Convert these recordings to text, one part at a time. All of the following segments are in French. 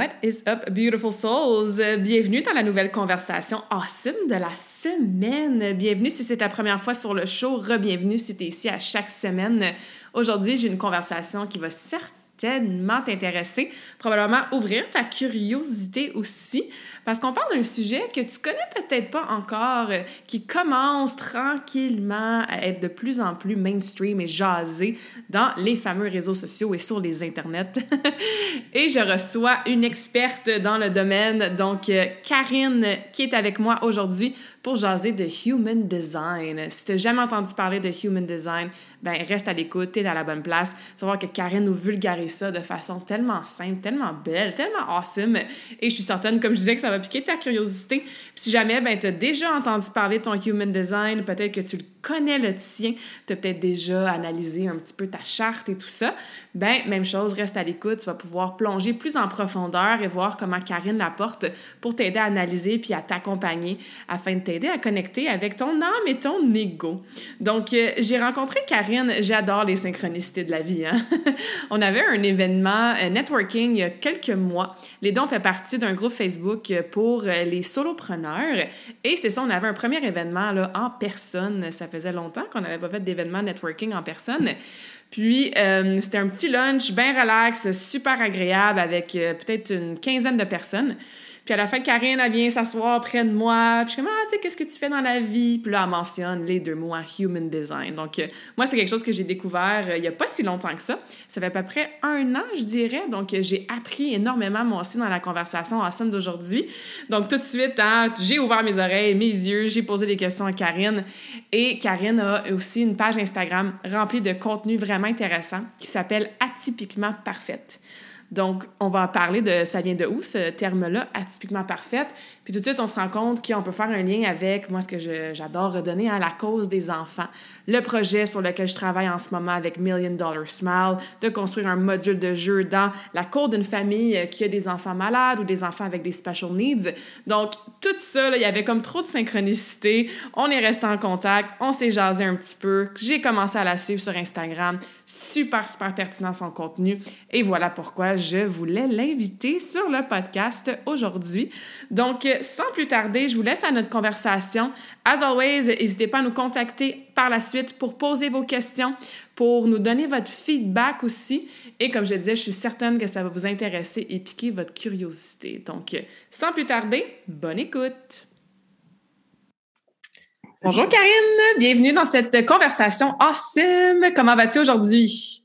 What is up, beautiful souls? Bienvenue dans la nouvelle conversation awesome de la semaine. Bienvenue si c'est ta première fois sur le show. Re-bienvenue si tu es ici à chaque semaine. Aujourd'hui, j'ai une conversation qui va certainement tellement t'intéresser, probablement ouvrir ta curiosité aussi, parce qu'on parle d'un sujet que tu connais peut-être pas encore, euh, qui commence tranquillement à être de plus en plus mainstream et jasé dans les fameux réseaux sociaux et sur les internets. et je reçois une experte dans le domaine, donc euh, Karine, qui est avec moi aujourd'hui pour jaser de Human Design. Si tu n'as jamais entendu parler de Human Design, ben reste à l'écoute, tu es dans la bonne place. Tu que Karine nous vulgarise ça de façon tellement simple, tellement belle, tellement awesome. Et je suis certaine, comme je disais, que ça va piquer ta curiosité. Puis si jamais ben, tu as déjà entendu parler de ton Human Design, peut-être que tu le connais le tien, tu as peut-être déjà analysé un petit peu ta charte et tout ça, ben même chose, reste à l'écoute, tu vas pouvoir plonger plus en profondeur et voir comment Karine l'apporte pour t'aider à analyser puis à t'accompagner afin de t'aider à connecter avec ton âme et ton ego. Donc, euh, j'ai rencontré Karine, j'adore les synchronicités de la vie. Hein? on avait un événement euh, networking il y a quelques mois. Les dons fait partie d'un groupe Facebook pour euh, les solopreneurs et c'est ça, on avait un premier événement là, en personne. Faisait longtemps qu'on n'avait pas fait d'événement networking en personne. Puis, euh, c'était un petit lunch bien relax, super agréable avec euh, peut-être une quinzaine de personnes. Puis à la fin, Karine, elle vient s'asseoir près de moi. Puis je suis comme, ah, tu sais, qu'est-ce que tu fais dans la vie? Puis là, elle mentionne les deux mots human design. Donc, euh, moi, c'est quelque chose que j'ai découvert euh, il n'y a pas si longtemps que ça. Ça fait à peu près un an, je dirais. Donc, euh, j'ai appris énormément, moi aussi, dans la conversation awesome d'aujourd'hui. Donc, tout de suite, hein, j'ai ouvert mes oreilles, mes yeux, j'ai posé des questions à Karine. Et Karine a aussi une page Instagram remplie de contenu vraiment intéressant qui s'appelle Atypiquement Parfaite. Donc, on va parler de ça vient de où ce terme-là, atypiquement parfaite. Puis tout de suite, on se rend compte qu'on peut faire un lien avec moi, ce que j'adore redonner à la cause des enfants. Le projet sur lequel je travaille en ce moment avec Million Dollar Smile, de construire un module de jeu dans la cour d'une famille qui a des enfants malades ou des enfants avec des special needs. Donc, tout ça, il y avait comme trop de synchronicité. On est resté en contact, on s'est jasé un petit peu. J'ai commencé à la suivre sur Instagram. Super, super pertinent son contenu. Et voilà pourquoi je voulais l'inviter sur le podcast aujourd'hui. Donc, sans plus tarder, je vous laisse à notre conversation. As always, n'hésitez pas à nous contacter par la suite pour poser vos questions, pour nous donner votre feedback aussi. Et comme je disais, je suis certaine que ça va vous intéresser et piquer votre curiosité. Donc, sans plus tarder, bonne écoute. Bonjour Karine, bienvenue dans cette conversation awesome. Comment vas-tu aujourd'hui?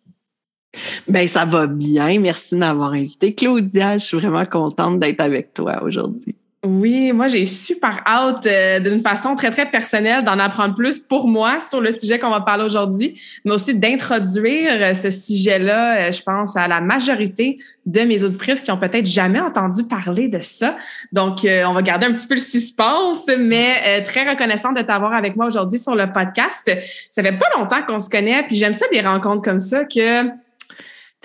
Ben ça va bien. Merci de m'avoir invité. Claudia, je suis vraiment contente d'être avec toi aujourd'hui. Oui, moi j'ai super hâte euh, d'une façon très très personnelle d'en apprendre plus pour moi sur le sujet qu'on va parler aujourd'hui, mais aussi d'introduire euh, ce sujet-là, euh, je pense à la majorité de mes auditrices qui ont peut-être jamais entendu parler de ça. Donc on va garder un petit peu le suspense, mais très reconnaissante de t'avoir avec moi aujourd'hui sur le podcast. Ça fait pas longtemps qu'on se connaît, puis j'aime ça des rencontres comme ça que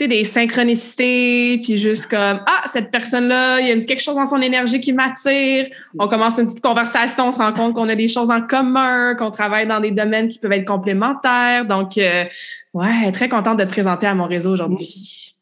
des synchronicités, puis juste comme ah cette personne-là, il y a quelque chose dans son énergie qui m'attire. On commence une petite conversation, on se rend compte qu'on a des choses en commun, qu'on travaille dans des domaines qui peuvent être complémentaires. Donc euh, ouais, très contente de te présenter à mon réseau aujourd'hui.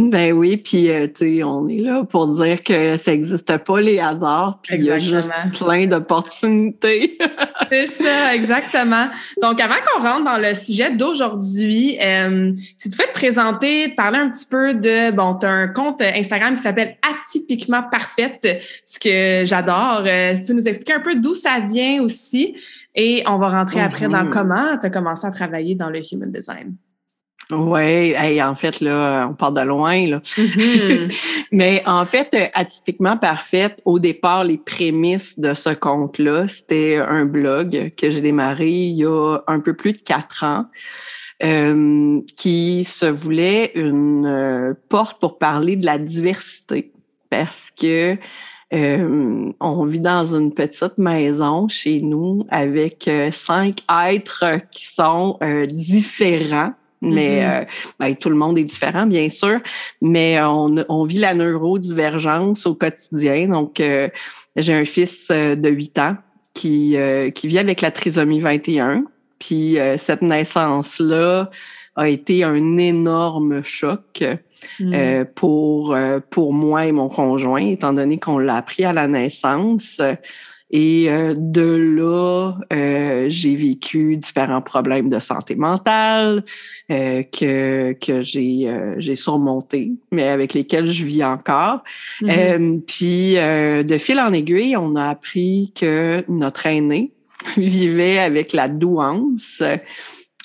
Ben oui, puis euh, tu sais, on est là pour dire que ça n'existe pas les hasards, puis il y a juste plein d'opportunités. C'est ça, exactement. Donc, avant qu'on rentre dans le sujet d'aujourd'hui, euh, si tu peux te présenter, te parler un petit peu de, bon, tu as un compte Instagram qui s'appelle Atypiquement Parfaite, ce que j'adore. Euh, tu peux nous expliquer un peu d'où ça vient aussi, et on va rentrer après dans mhm. comment tu as commencé à travailler dans le Human Design. Oui, en fait, là, on part de loin. Là. Mm-hmm. Mais en fait, atypiquement parfaite, au départ, les prémices de ce compte-là, c'était un blog que j'ai démarré il y a un peu plus de quatre ans. Euh, qui se voulait une euh, porte pour parler de la diversité parce que euh, on vit dans une petite maison chez nous avec cinq êtres qui sont différents mais mm-hmm. ben, tout le monde est différent, bien sûr, mais on, on vit la neurodivergence au quotidien. Donc, j'ai un fils de 8 ans qui, qui vit avec la trisomie 21. Puis euh, cette naissance-là a été un énorme choc mm. euh, pour, euh, pour moi et mon conjoint, étant donné qu'on l'a appris à la naissance. Et de là, j'ai vécu différents problèmes de santé mentale que, que j'ai j'ai surmonté, mais avec lesquels je vis encore. Mm-hmm. puis, de fil en aiguille, on a appris que notre aîné, vivait avec la douance,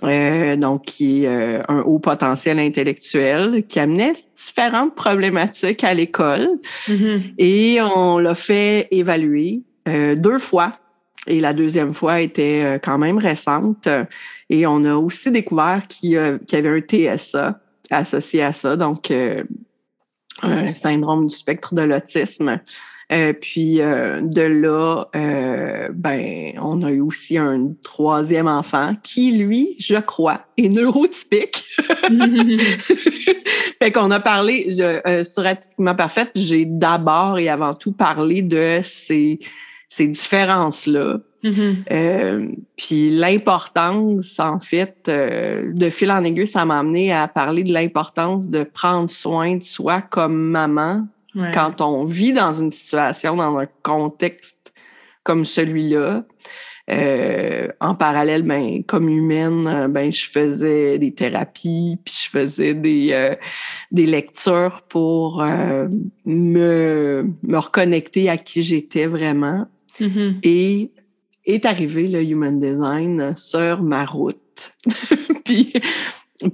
euh, donc qui est euh, un haut potentiel intellectuel, qui amenait différentes problématiques à l'école. Mm-hmm. Et on l'a fait évaluer euh, deux fois. Et la deuxième fois était quand même récente. Et on a aussi découvert qu'il y avait un TSA associé à ça, donc un syndrome du spectre de l'autisme. Euh, puis euh, de là, euh, ben, on a eu aussi un troisième enfant qui, lui, je crois, est neurotypique. fait qu'on a parlé sur Atypiquement Parfaite, j'ai d'abord et avant tout parlé de ces, ces différences-là. Mm-hmm. puis l'importance, en fait, de fil en aiguille, ça m'a amené à parler de l'importance de prendre soin de soi comme maman, quand on vit dans une situation, dans un contexte comme celui-là, euh, en parallèle, ben, comme humaine, ben, je faisais des thérapies, puis je faisais des, euh, des lectures pour euh, me, me reconnecter à qui j'étais vraiment. Mm-hmm. Et est arrivé le Human Design sur ma route. puis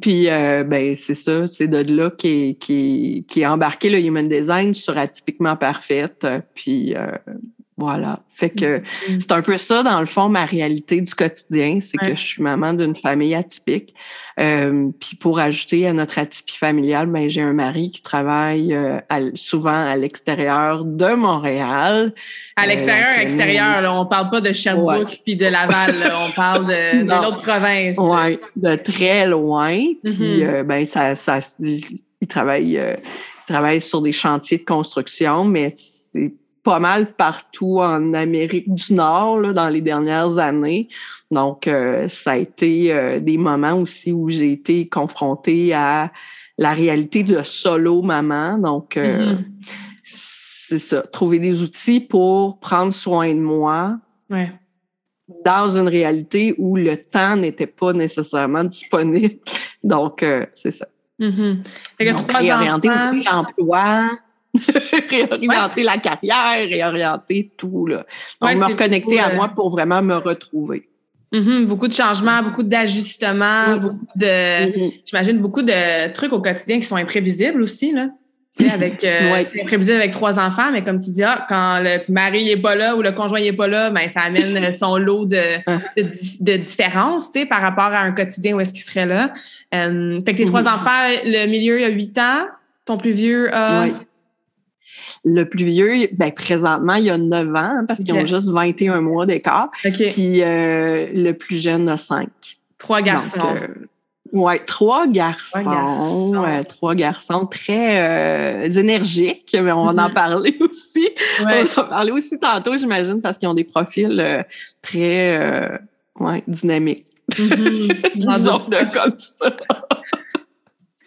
puis, euh, ben, c'est ça, c'est de là qui qui, qui est embarqué le Human Design sur Atypiquement Parfaite. Puis, euh, voilà. Fait que mm-hmm. c'est un peu ça, dans le fond, ma réalité du quotidien. C'est que je suis maman d'une famille atypique. Euh, puis pour ajouter à notre atypie familiale, ben, j'ai un mari qui travaille euh, souvent à l'extérieur de Montréal. À l'extérieur, à l'extérieur, là, on parle pas de Sherbrooke puis de Laval. on parle de, de l'autre province. Oui, de très loin. Puis mm-hmm. euh, ben, ça, ça, il travaille, il travaille sur des chantiers de construction, mais c'est pas mal partout en Amérique du Nord là, dans les dernières années. Donc, euh, ça a été euh, des moments aussi où j'ai été confrontée à la réalité de solo maman. Donc, euh, mm-hmm. c'est ça, trouver des outils pour prendre soin de moi. Dans une réalité où le temps n'était pas nécessairement disponible. Donc, c'est ça. Mm réorienter aussi l'emploi. réorienter la carrière, réorienter tout. Là. Donc, me reconnecter à moi pour vraiment me retrouver. Mm-hmm. beaucoup de changements, beaucoup d'ajustements, beaucoup de, mm-hmm. j'imagine, beaucoup de trucs au quotidien qui sont imprévisibles aussi, là. avec, euh, c'est imprévisible avec trois enfants, mais comme tu dis, ah, quand le mari n'est pas là ou le conjoint n'est pas là, ben, ça amène son lot de, ah. de, de différences, tu sais, par rapport à un quotidien où est-ce qu'il serait là. Euh, fait que tes trois mm-hmm. enfants, le milieu a huit ans, ton plus vieux a le plus vieux, ben, présentement, il a 9 ans, hein, parce qu'ils ont juste 21 mois d'écart. Puis euh, le plus jeune a 5. Trois garçons. Euh, oui, trois garçons, trois garçons, très euh, énergiques, mais on va en mm-hmm. parler aussi. On va en parler aussi tantôt, j'imagine, parce qu'ils ont des profils très ouais, dynamiques. Mm-hmm. Disons comme ça.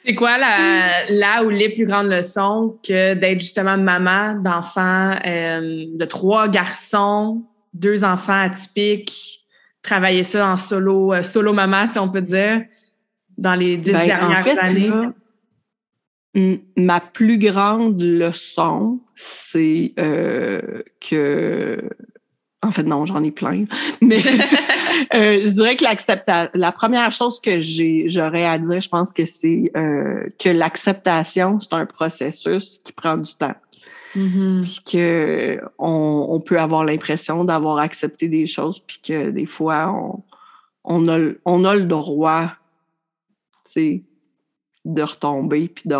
C'est quoi la, là ou les plus grandes leçons que d'être justement maman d'enfants, euh, de trois garçons, deux enfants atypiques, travailler ça en solo, euh, solo maman, si on peut dire, dans les dix ben, dernières années? ma plus grande leçon, c'est euh, que en fait, non, j'en ai plein. Mais euh, je dirais que l'acceptation, la première chose que j'ai, j'aurais à dire, je pense que c'est euh, que l'acceptation, c'est un processus qui prend du temps. Mm-hmm. Puis que on, on, peut avoir l'impression d'avoir accepté des choses, puis que des fois, on, on, a, on a le droit, tu de retomber puis de,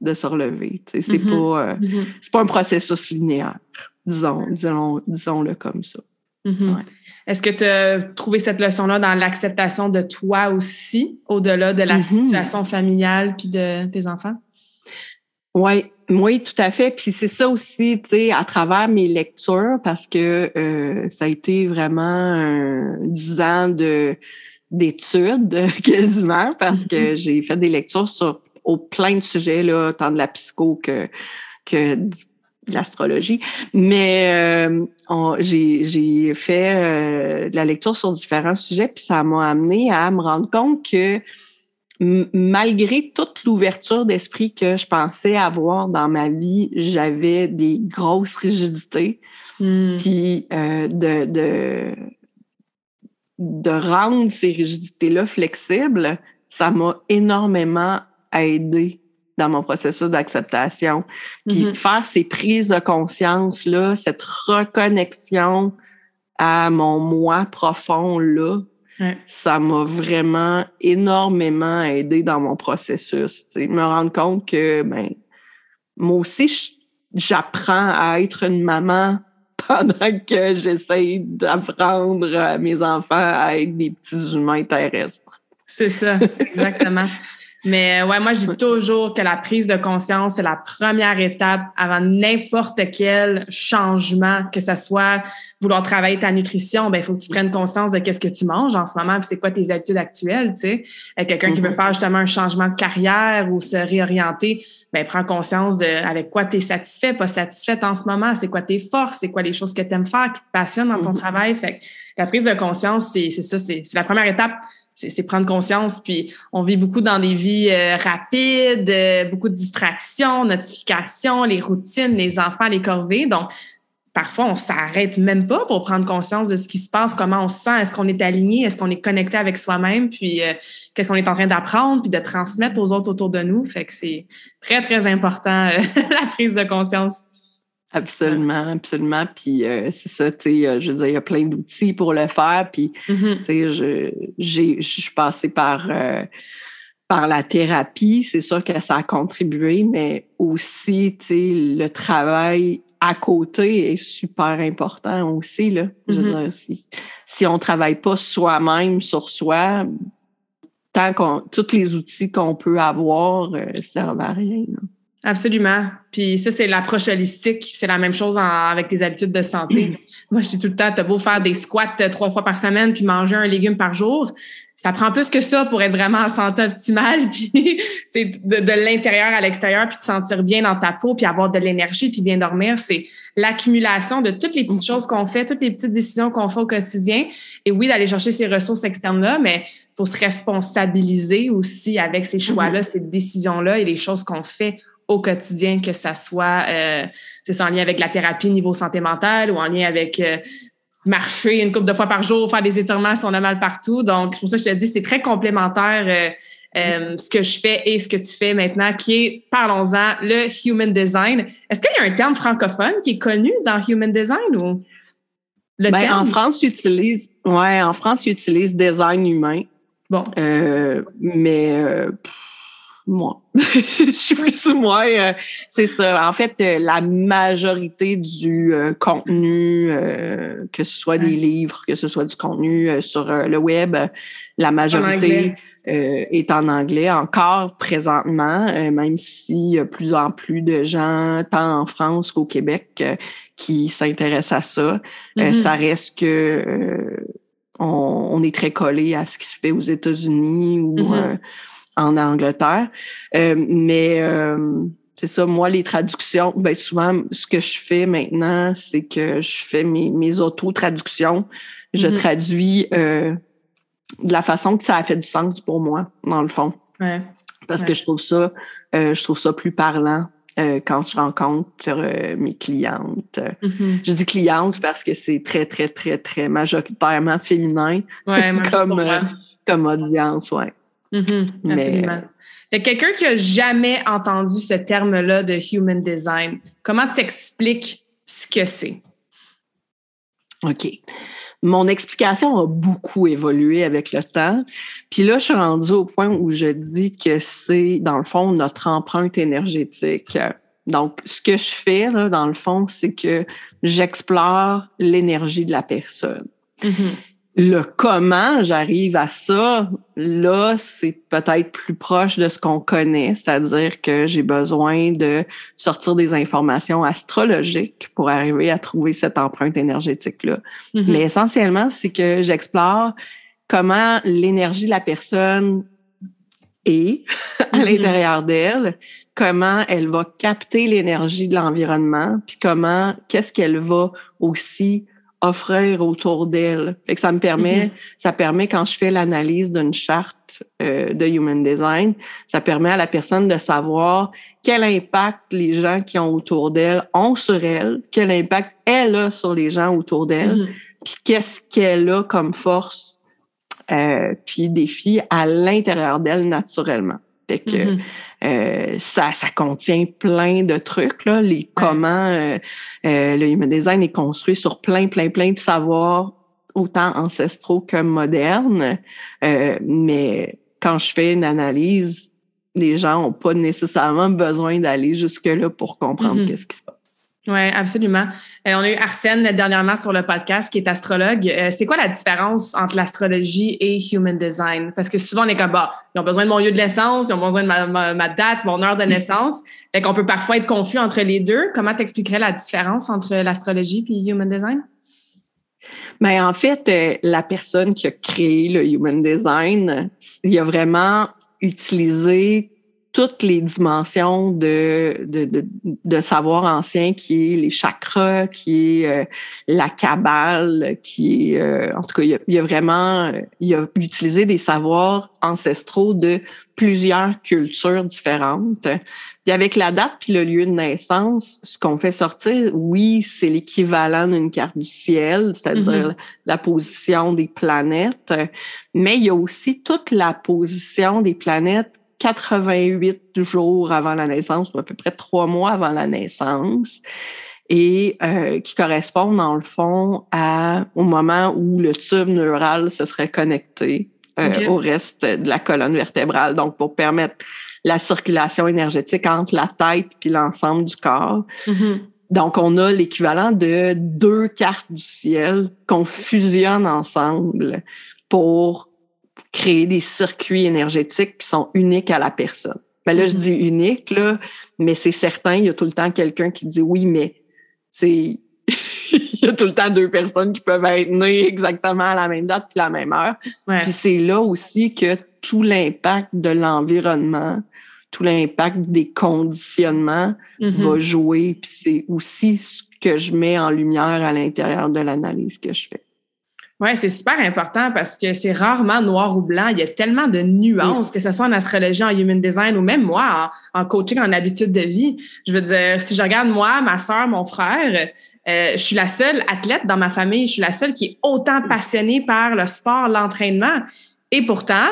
de se relever. C'est mm-hmm. pas, euh, mm-hmm. c'est pas un processus linéaire, disons, disons, disons-le comme ça. Mm-hmm. Est-ce que tu as trouvé cette leçon-là dans l'acceptation de toi aussi, au-delà de la situation familiale puis de tes enfants? Oui, oui, tout à fait. Puis c'est ça aussi, tu sais, à travers mes lectures, parce que euh, ça a été vraiment dix ans de d'études quasiment parce que mm-hmm. j'ai fait des lectures sur au plein de sujets là, tant de la psycho que que de l'astrologie. Mais euh, j'ai fait euh, de la lecture sur différents sujets, puis ça m'a amené à me rendre compte que malgré toute l'ouverture d'esprit que je pensais avoir dans ma vie, j'avais des grosses rigidités. Mm. Puis euh, de, de de rendre ces rigidités-là flexibles, ça m'a énormément aidé dans mon processus d'acceptation. Puis mm-hmm. faire ces prises de conscience-là, cette reconnexion à mon moi profond-là, ça m'a vraiment énormément aidé dans mon processus. Me rendre compte que ben, moi aussi, j'apprends à être une maman pendant que j'essaye d'apprendre à mes enfants à être des petits humains terrestres. C'est ça, exactement. Mais ouais, moi, je dis toujours que la prise de conscience, c'est la première étape avant n'importe quel changement, que ce soit vouloir travailler ta nutrition, ben il faut que tu prennes conscience de qu'est-ce que tu manges en ce moment, c'est quoi tes habitudes actuelles, tu sais. Quelqu'un qui veut mm-hmm. faire justement un changement de carrière ou se réorienter, ben prends conscience de avec quoi tu es satisfait, pas satisfaite en ce moment, c'est quoi tes forces, c'est quoi les choses que tu aimes faire, qui te passionnent dans ton mm-hmm. travail. Fait que la prise de conscience, c'est ça, c'est la première étape c'est prendre conscience. Puis on vit beaucoup dans des vies euh, rapides, euh, beaucoup de distractions, notifications, les routines, les enfants, les corvées. Donc, parfois, on s'arrête même pas pour prendre conscience de ce qui se passe, comment on se sent, est-ce qu'on est aligné, est-ce qu'on est connecté avec soi-même, puis euh, qu'est-ce qu'on est en train d'apprendre, puis de transmettre aux autres autour de nous. Fait que c'est très, très important, la prise de conscience. Absolument, absolument. Puis euh, c'est ça, tu sais, euh, je veux dire, il y a plein d'outils pour le faire. Puis, mm-hmm. tu sais, je, j'ai, je suis passée par, euh, par la thérapie. C'est sûr que ça a contribué, mais aussi, tu sais, le travail à côté est super important aussi, là. Je veux mm-hmm. dire, si, si on travaille pas soi-même sur soi, tant qu'on, tous les outils qu'on peut avoir, ça servent à rien. Là. Absolument. Puis ça, c'est l'approche holistique. C'est la même chose avec tes habitudes de santé. Moi, je dis tout le temps, t'as beau faire des squats euh, trois fois par semaine puis manger un légume par jour. Ça prend plus que ça pour être vraiment en santé optimale, puis de, de l'intérieur à l'extérieur, puis te sentir bien dans ta peau, puis avoir de l'énergie, puis bien dormir. C'est l'accumulation de toutes les petites choses qu'on fait, toutes les petites décisions qu'on fait au quotidien. Et oui, d'aller chercher ces ressources externes-là, mais il faut se responsabiliser aussi avec ces choix-là, ces décisions-là et les choses qu'on fait au quotidien, que ça soit euh, c'est en lien avec la thérapie niveau santé mentale ou en lien avec euh, marcher une couple de fois par jour, faire des étirements si on a mal partout. Donc, c'est pour ça que je te dis, c'est très complémentaire euh, euh, ce que je fais et ce que tu fais maintenant, qui est, parlons-en, le Human Design. Est-ce qu'il y a un terme francophone qui est connu dans Human Design ou le ben, En France, ils utilisent, ouais, en France, ils utilisent design humain. Bon. mais moi. je suis plus ou moins, euh, c'est ça. En fait, euh, la majorité du euh, contenu, que ce soit des livres, que ce soit du contenu sur le web, la majorité est en anglais encore présentement, même s'il y a plus en plus de gens, tant en France qu'au Québec, qui s'intéressent à ça. Mm-hmm. ça reste que on, est très collé à ce qui se fait aux États-Unis ou mm-hmm en Angleterre. Euh, mais euh, c'est ça, moi, les traductions, ben souvent, ce que je fais maintenant, c'est que je fais mes, mes auto-traductions. Je mm-hmm. traduis euh, de la façon que ça a fait du sens pour moi, dans le fond. Parce que je trouve ça, je trouve ça plus parlant euh, quand je rencontre euh, mes clientes. Mm-hmm. Je dis clientes parce que c'est très, très, très, très majoritairement féminin comme, comme audience, ouais. Mm-hmm. Absolument. quelqu'un qui a jamais entendu ce terme-là de human design, comment t'expliques ce que c'est? OK mon explication a beaucoup évolué avec le temps. Puis là, je suis rendue au point où je dis que c'est, dans le fond, notre empreinte énergétique. Donc, ce que je fais, là, dans le fond, c'est que j'explore l'énergie de la personne. Mm-hmm le comment j'arrive à ça, là, c'est peut-être plus proche de ce qu'on connaît, c'est-à-dire que j'ai besoin de sortir des informations astrologiques pour arriver à trouver cette empreinte énergétique-là. Mm-hmm. Mais essentiellement, c'est que j'explore comment l'énergie de la personne est à mm-hmm. l'intérieur d'elle, comment elle va capter l'énergie de l'environnement, puis comment, qu'est-ce qu'elle va aussi offrir autour d'elle. Fait que ça me permet, mm-hmm. ça permet quand je fais l'analyse d'une charte euh, de Human Design, ça permet à la personne de savoir quel impact les gens qui ont autour d'elle ont sur elle, quel impact elle a sur les gens autour d'elle, mm-hmm. puis qu'est-ce qu'elle a comme force, euh, puis défi à l'intérieur d'elle naturellement. Fait que mm-hmm. euh, ça, ça contient plein de trucs, là, les comment euh, euh, le human design est construit sur plein, plein, plein de savoirs, autant ancestraux que modernes. mais quand je fais une analyse, les gens n'ont pas nécessairement besoin d'aller jusque-là pour comprendre mm-hmm. qu'est-ce qui se passe. Oui, absolument. Euh, on a eu Arsène dernièrement sur le podcast qui est astrologue. Euh, c'est quoi la différence entre l'astrologie et human design? Parce que souvent, on est comme, bah, ils ont besoin de mon lieu de naissance, ils ont besoin de ma, date, mon heure de naissance. fait qu'on peut parfois être confus entre les deux. Comment t'expliquerais la différence entre l'astrologie et human design? Mais ben, en fait, euh, la personne qui a créé le human design, il a vraiment utilisé toutes les dimensions de, de, de, de, savoir ancien qui est les chakras, qui est euh, la cabale, qui est, euh, en tout cas, il y, a, vraiment, il a utilisé des savoirs ancestraux de plusieurs cultures différentes. Puis avec la date puis le lieu de naissance, ce qu'on fait sortir, oui, c'est l'équivalent d'une carte du ciel, c'est-à-dire mm-hmm. la position des planètes, mais il y a aussi toute la position des planètes 88 jours avant la naissance, ou à peu près trois mois avant la naissance, et euh, qui correspondent dans le fond à, au moment où le tube neural se serait connecté euh, au reste de la colonne vertébrale, donc pour permettre la circulation énergétique entre la tête puis l'ensemble du corps. Mm-hmm. Donc, on a l'équivalent de deux cartes du ciel qu'on fusionne ensemble pour créer des circuits énergétiques qui sont uniques à la personne. Ben là, je mm-hmm. dis unique, là, mais c'est certain, il y a tout le temps quelqu'un qui dit oui, mais c'est il y a tout le temps deux personnes qui peuvent être nées exactement à la même date puis la même heure. Puis c'est là aussi que tout l'impact de l'environnement, tout l'impact des conditionnements mm-hmm. va jouer. Puis c'est aussi ce que je mets en lumière à l'intérieur de l'analyse que je fais. Oui, c'est super important parce que c'est rarement noir ou blanc. Il y a tellement de nuances, que ce soit en astrologie, en human design ou même moi, en, coaching, en habitude de vie. Je veux dire, si je regarde moi, ma soeur, mon frère, euh, je suis la seule athlète dans ma famille. Je suis la seule qui est autant passionnée par le sport, l'entraînement. Et pourtant,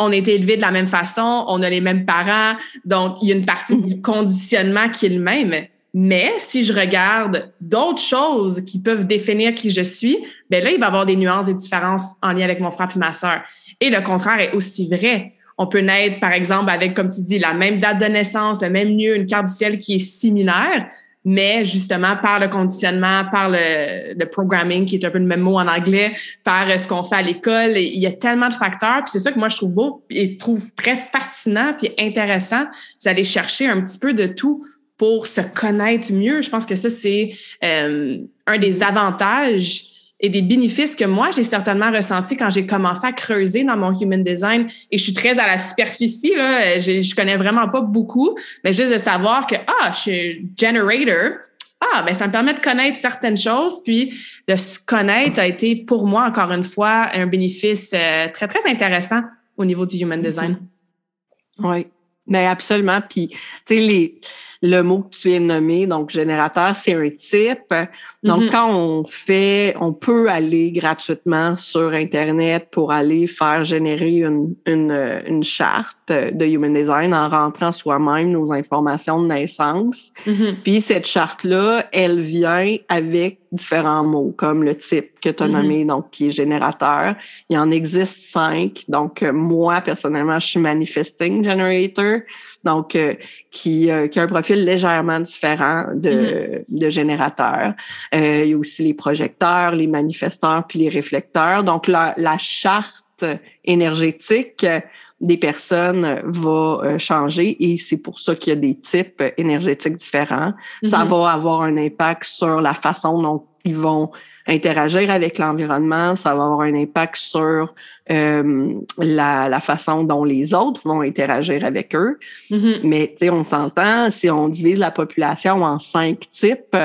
on a été élevés de la même façon, on a les mêmes parents. Donc, il y a une partie du conditionnement qui est le même. Mais si je regarde d'autres choses qui peuvent définir qui je suis, ben là, il va y avoir des nuances, des différences en lien avec mon frère et ma sœur. Et le contraire est aussi vrai. On peut naître, par exemple, avec, comme tu dis, la même date de naissance, le même lieu, une carte du ciel qui est similaire, mais justement par le conditionnement, par le, le programming, qui est un peu le même mot en anglais, par ce qu'on fait à l'école. Il y a tellement de facteurs. Puis c'est ça que moi, je trouve beau et trouve très fascinant puis intéressant, d'aller chercher un petit peu de tout pour se connaître mieux. Je pense que ça, c'est euh, un des avantages et des bénéfices que moi, j'ai certainement ressenti quand j'ai commencé à creuser dans mon human design. Et je suis très à la superficie, là. Je, je connais vraiment pas beaucoup, mais juste de savoir que, ah, je suis generator. Ah, ben ça me permet de connaître certaines choses, puis de se connaître a été pour moi, encore une fois, un bénéfice euh, très, très intéressant au niveau du human design. Oui, mais absolument. Puis, tu sais, les le mot que tu viens de nommer, donc générateur, c'est un type. Donc, mm-hmm. quand on fait, on peut aller gratuitement sur Internet pour aller faire générer une, une, une charte de Human Design en rentrant soi-même nos informations de naissance. Mm-hmm. Puis cette charte-là, elle vient avec différents mots, comme le type que tu as nommé, donc qui est générateur. Il en existe cinq. Donc, moi, personnellement, je suis Manifesting Generator donc euh, qui, euh, qui, a un profil légèrement différent de, mm-hmm. de générateur. Euh, il y a aussi les projecteurs, les manifesteurs, puis les réflecteurs. Donc, la, la charte énergétique des personnes va changer et c'est pour ça qu'il y a des types énergétiques différents. Ça mm-hmm. va avoir un impact sur la façon dont ils vont interagir avec l'environnement, ça va avoir un impact sur euh, la, la, façon dont les autres vont interagir avec eux. Mm-hmm. Mais tu sais, on s'entend, si on divise la population en cinq types,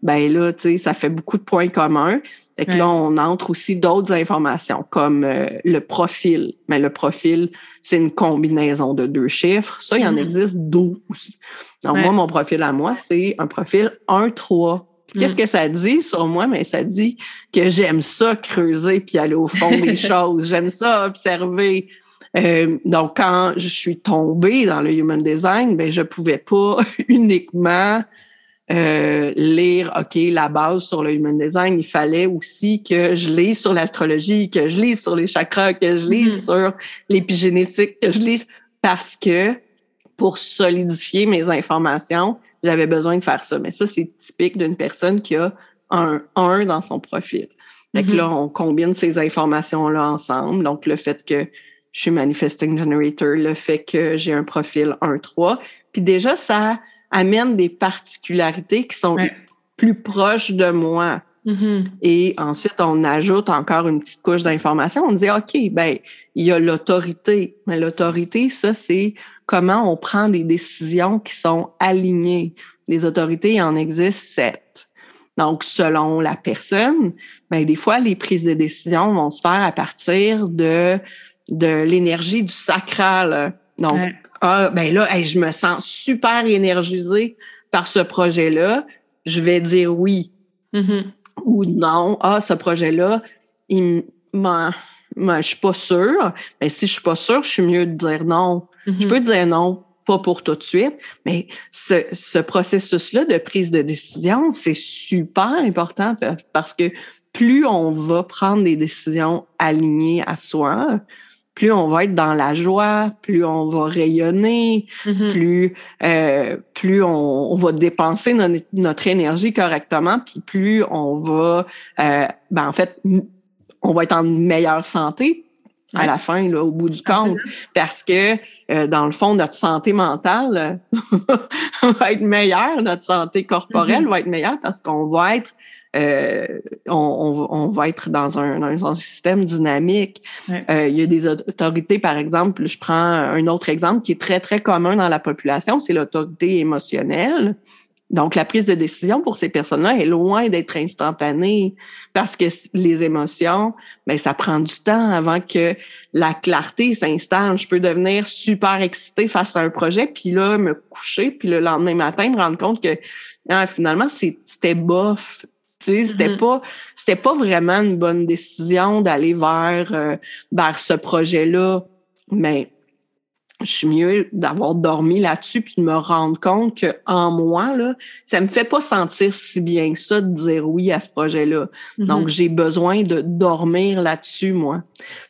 ben là, tu sais, ça fait beaucoup de points communs. Fait que là, on entre aussi d'autres informations comme euh, le profil. Mais le profil, c'est une combinaison de deux chiffres. Ça, il en mm-hmm. existe 12. Donc, moi, mon profil à moi, c'est un profil 1-3. Qu'est-ce mm. que ça dit sur moi? Mais ça dit que j'aime ça creuser puis aller au fond des choses. J'aime ça observer. Euh, donc, quand je suis tombée dans le human design, ben je pouvais pas uniquement euh, lire, OK, la base sur le human design. Il fallait aussi que je lise sur l'astrologie, que je lise sur les chakras, que je lise mm. sur l'épigénétique, que je lise parce que pour solidifier mes informations, j'avais besoin de faire ça. Mais ça, c'est typique d'une personne qui a un 1 dans son profil. Fait que mm-hmm. là, on combine ces informations-là ensemble. Donc, le fait que je suis Manifesting Generator, le fait que j'ai un profil 1-3. Puis déjà, ça amène des particularités qui sont plus proches de moi. Mm-hmm. Et ensuite, on ajoute encore une petite couche d'information. On dit, OK, ben, il y a l'autorité. Mais l'autorité, ça, c'est comment on prend des décisions qui sont alignées. Les autorités, il en existe sept. Donc, selon la personne, ben, des fois, les prises de décision vont se faire à partir de, de l'énergie du sacral. Donc, ah, ben là, je me sens super énergisée par ce projet-là. Je vais dire oui. Mm-hmm. Ou non. Ah, ce projet-là, il m'a je suis pas sûre. Mais si je suis pas sûre, je suis mieux de dire non. Je mm-hmm. peux dire non, pas pour tout de suite, mais ce, ce processus-là de prise de décision, c'est super important parce que plus on va prendre des décisions alignées à soi, plus on va être dans la joie, plus on va rayonner, mm-hmm. plus euh, plus on, va dépenser notre, énergie correctement, puis plus on va, euh, ben en fait, on va être en meilleure santé à la fin, là, au bout du compte, parce que euh, dans le fond, notre santé mentale va être meilleure, notre santé corporelle mm-hmm. va être meilleure parce qu'on va être euh, on, on, va être dans un, dans un système dynamique. Euh, il y a des autorités, par exemple, je prends un autre exemple qui est très, très commun dans la population, c'est l'autorité émotionnelle. Donc, la prise de décision pour ces personnes-là est loin d'être instantanée parce que les émotions, ben, ça prend du temps avant que la clarté s'installe. Je peux devenir super excitée face à un projet, puis là, me coucher, puis le lendemain matin, me rendre compte que ah, finalement, c'était bof. C'était mm-hmm. pas c'était pas vraiment une bonne décision d'aller vers euh, vers ce projet-là. Mais je suis mieux d'avoir dormi là-dessus puis de me rendre compte que en moi là, ça me fait pas sentir si bien que ça de dire oui à ce projet-là. Mm-hmm. Donc j'ai besoin de dormir là-dessus moi.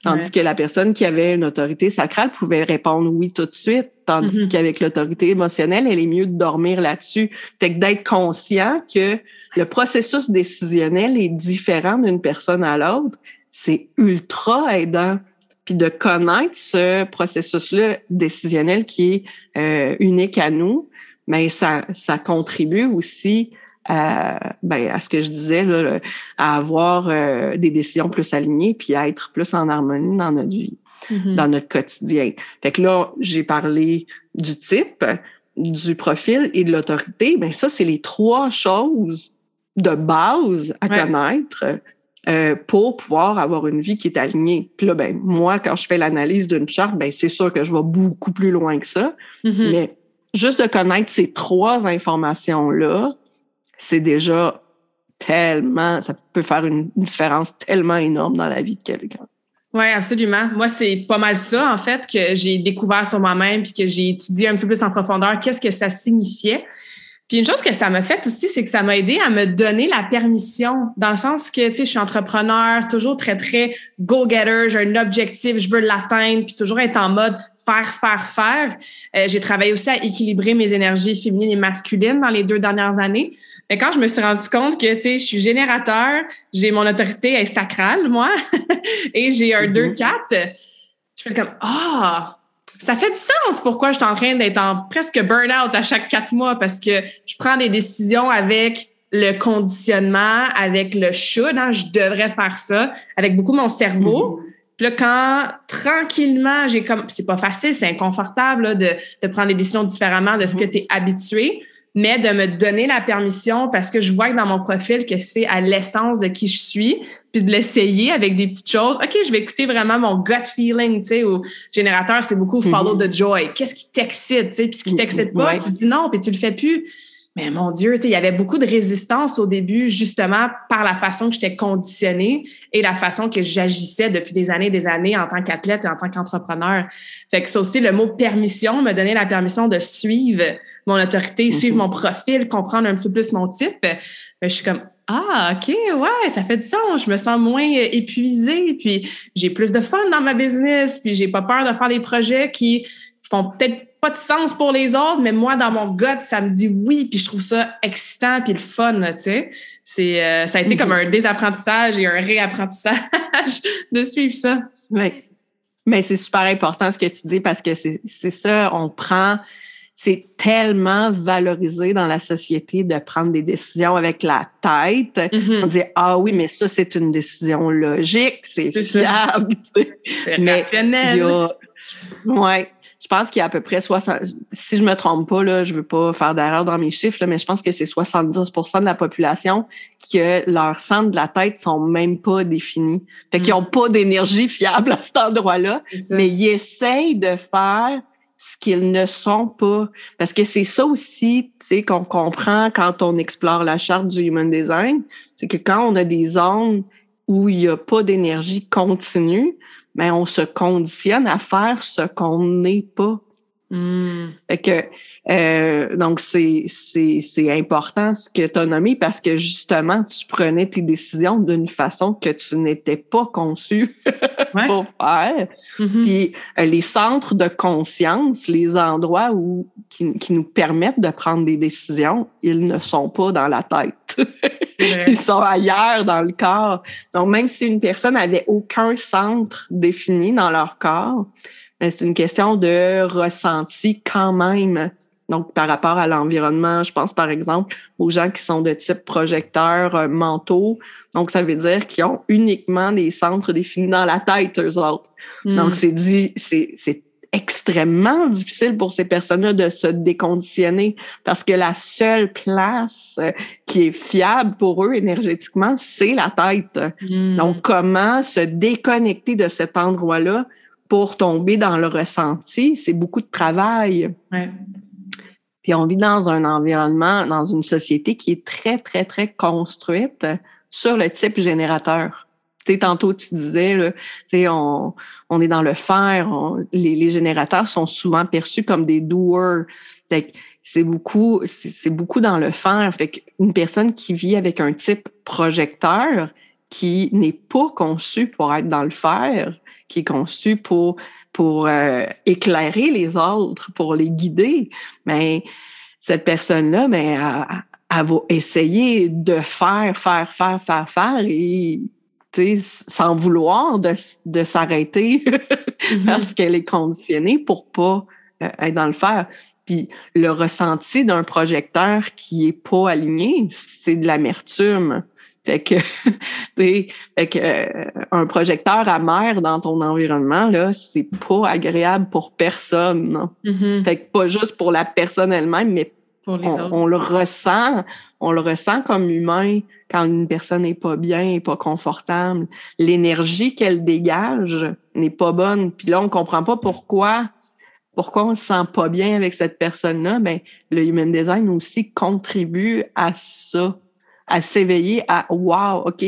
Tandis que la personne qui avait une autorité sacrale pouvait répondre oui tout de suite, tandis mm-hmm. qu'avec l'autorité émotionnelle, elle est mieux de dormir là-dessus. Fait que d'être conscient que le processus décisionnel est différent d'une personne à l'autre, c'est ultra aidant puis de connaître ce processus-là décisionnel qui est euh, unique à nous, mais ça, ça contribue aussi à, ben, à ce que je disais, là, à avoir euh, des décisions plus alignées puis à être plus en harmonie dans notre vie, mm-hmm. dans notre quotidien. Fait que là, j'ai parlé du type, du profil et de l'autorité. Ben ça, c'est les trois choses de base à connaître euh, pour pouvoir avoir une vie qui est alignée. Puis là, ben, moi, quand je fais l'analyse d'une charte, ben, c'est sûr que je vais beaucoup plus loin que ça. Mm-hmm. Mais juste de connaître ces trois informations-là, c'est déjà tellement, ça peut faire une différence tellement énorme dans la vie de quelqu'un. Oui, absolument. Moi, c'est pas mal ça, en fait, que j'ai découvert sur moi-même puis que j'ai étudié un petit peu plus en profondeur qu'est-ce que ça signifiait. Puis une chose que ça m'a fait aussi, c'est que ça m'a aidé à me donner la permission, dans le sens que, tu sais, je suis entrepreneur, toujours très, très go-getter, j'ai un objectif, je veux l'atteindre, puis toujours être en mode faire, faire, faire. Euh, j'ai travaillé aussi à équilibrer mes énergies féminines et masculines dans les deux dernières années. Mais quand je me suis rendu compte que, tu sais, je suis générateur, j'ai mon autorité est sacrale, moi, et j'ai un 2-4, mm-hmm. je fais comme, ah, ça fait du sens pourquoi je suis en train d'être en presque burn-out à chaque quatre mois parce que je prends des décisions avec le conditionnement, avec le should, hein, je devrais faire ça, avec beaucoup mon cerveau. Mm-hmm. Puis là, quand tranquillement, j'ai comme, c'est pas facile, c'est inconfortable de, de prendre des décisions différemment de ce que mm-hmm. tu es habitué mais de me donner la permission parce que je vois que dans mon profil que c'est à l'essence de qui je suis, puis de l'essayer avec des petites choses. OK, je vais écouter vraiment mon gut feeling, tu sais, au générateur, c'est beaucoup follow mm-hmm. the joy. Qu'est-ce qui t'excite, tu sais, puis ce qui t'excite pas, tu dis non, puis tu le fais plus. Mais mon Dieu, il y avait beaucoup de résistance au début, justement, par la façon que j'étais conditionnée et la façon que j'agissais depuis des années et des années en tant qu'athlète et en tant qu'entrepreneur. Fait que c'est aussi le mot permission, me donner la permission de suivre mon autorité, suivre mm-hmm. mon profil, comprendre un peu plus mon type. Ben, je suis comme, ah, OK, ouais, ça fait du sens. Je me sens moins épuisée, puis j'ai plus de fun dans ma business, puis j'ai pas peur de faire des projets qui font peut-être pas de sens pour les autres, mais moi, dans mon gut, ça me dit oui, puis je trouve ça excitant, puis le fun, tu sais. C'est, euh, ça a été comme mhm. un désapprentissage et un réapprentissage de suivre ça. Oui. Mais c'est super important ce que tu dis parce que c'est, c'est ça, on prend, c'est tellement valorisé dans la société de prendre des décisions avec la tête. Mhm. On dit ah oui, mais ça c'est une décision logique, c'est, fiable, c'est rationnel. ouais, je pense qu'il y a à peu près 60, si je me trompe pas, là, je veux pas faire d'erreur dans mes chiffres, mais je pense que c'est 70% de la population que leurs centres de la tête sont même pas définis. Fait qu'ils ont mm. pas d'énergie fiable à cet endroit-là, mais ils essayent de faire ce qu'ils ne sont pas. Parce que c'est ça aussi, tu sais, qu'on comprend quand on explore la charte du Human Design, c'est que quand on a des zones où il n'y a pas d'énergie continue, mais on se conditionne à faire ce qu'on n'est pas. Hmm. que, euh, donc, c'est, c'est, c'est important ce que tu as nommé parce que justement, tu prenais tes décisions d'une façon que tu n'étais pas conçu pour faire. Mm-hmm. Puis euh, les centres de conscience, les endroits où qui, qui, nous permettent de prendre des décisions, ils ne sont pas dans la tête. ils sont ailleurs dans le corps. Donc, même si une personne avait aucun centre défini dans leur corps, ben, c'est une question de ressenti quand même. Donc, par rapport à l'environnement, je pense par exemple aux gens qui sont de type projecteur euh, mentaux. Donc, ça veut dire qu'ils ont uniquement des centres définis dans la tête, eux autres. Hmm. Donc, c'est dit, c'est, c'est extrêmement difficile pour ces personnes-là de se déconditionner parce que la seule place euh, qui est fiable pour eux énergétiquement, c'est la tête. Hmm. Donc, comment se déconnecter de cet endroit-là pour tomber dans le ressenti, c'est beaucoup de travail. Puis on vit dans un environnement, dans une société qui est très, très, très construite sur le type générateur. Tantôt, tu disais, on, on est dans le faire. les, générateurs sont souvent perçus comme des doers. C'est beaucoup, c'est beaucoup dans le faire. Fait qu'une personne qui vit avec un type projecteur qui n'est pas conçu pour être dans le faire, qui est conçu pour, pour euh, éclairer les autres, pour les guider, mais cette personne-là, mais elle, va essayer de faire, faire, faire, faire, faire et sans vouloir de, de s'arrêter mm-hmm. parce qu'elle est conditionnée pour pas euh, être dans le faire. Puis le ressenti d'un projecteur qui est pas aligné, c'est de l'amertume. Fait que, fait que euh, un projecteur amer dans ton environnement, là, c'est pas agréable pour personne. Mm-hmm. Fait que pas juste pour la personne elle-même, mais pour les on, autres. on, le ressent, on le ressent comme humain quand une personne n'est pas bien, n'est pas confortable. L'énergie qu'elle dégage n'est pas bonne. Puis là, on comprend pas pourquoi pourquoi on se sent pas bien avec cette personne-là, ben le human design aussi contribue à ça, à s'éveiller à wow, ok,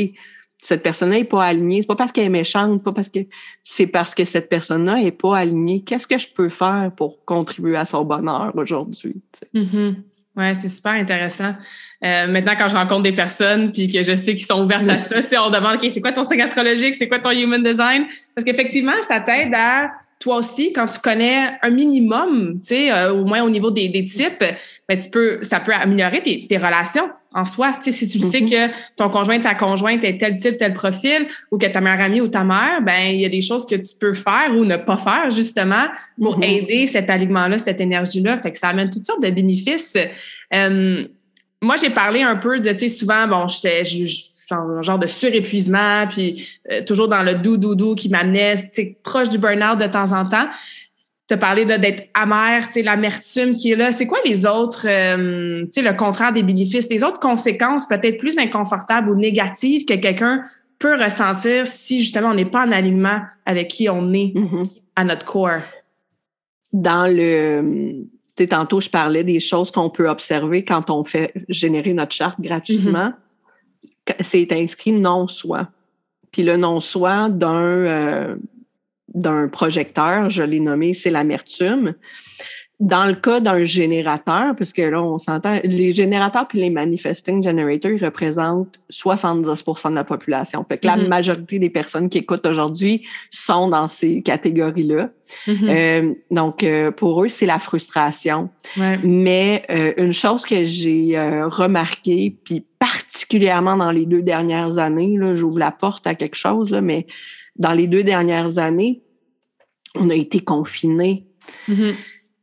cette personne-là est pas alignée. C'est pas parce qu'elle est méchante, pas parce que c'est parce que cette personne-là est pas alignée. Qu'est-ce que je peux faire pour contribuer à son bonheur aujourd'hui? Mm-hmm. Ouais, c'est super intéressant. Euh, maintenant, quand je rencontre des personnes puis que je sais qu'ils sont ouvertes à ça, on demande OK, c'est quoi ton signe astrologique, c'est quoi ton human design? Parce qu'effectivement, ça t'aide à toi aussi, quand tu connais un minimum, tu sais, euh, au moins au niveau des, types, ben, tu peux, ça peut améliorer tes relations en soi. Tu sais, si tu sais mm-hmm. que ton conjoint, ta conjointe est tel type, tel profil, ou que ta meilleure amie ou ta mère, ben il y a des choses que tu peux faire ou ne pas faire justement pour mm-hmm. aider cet alignement-là, cette énergie-là. Fait que ça amène toutes sortes de bénéfices. Euh, moi, j'ai parlé un peu de, tu sais, souvent, bon, j'étais, un genre de surépuisement, puis euh, toujours dans le doux-doux-doux qui m'amenait proche du burn-out de temps en temps. Tu as parlé d'être amer, l'amertume qui est là. C'est quoi les autres, euh, sais le contraire des bénéfices, les autres conséquences peut-être plus inconfortables ou négatives que quelqu'un peut ressentir si justement on n'est pas en alignement avec qui on est mm-hmm. à notre corps? Dans le tantôt, je parlais des choses qu'on peut observer quand on fait générer notre charte gratuitement. Mm-hmm c'est inscrit non-soi. Puis le non-soi d'un euh, d'un projecteur, je l'ai nommé, c'est l'amertume. Dans le cas d'un générateur, parce que là, on s'entend, les générateurs puis les manifesting generators, ils représentent 70% de la population. Fait que la mm-hmm. majorité des personnes qui écoutent aujourd'hui sont dans ces catégories-là. Mm-hmm. euh, donc, euh, pour eux, c'est la frustration. Mais euh, une chose que j'ai euh, remarqué, puis particulièrement dans les deux dernières années, là, j'ouvre la porte à quelque chose, là, mais dans les deux dernières années, on a été confinés. Mm-hmm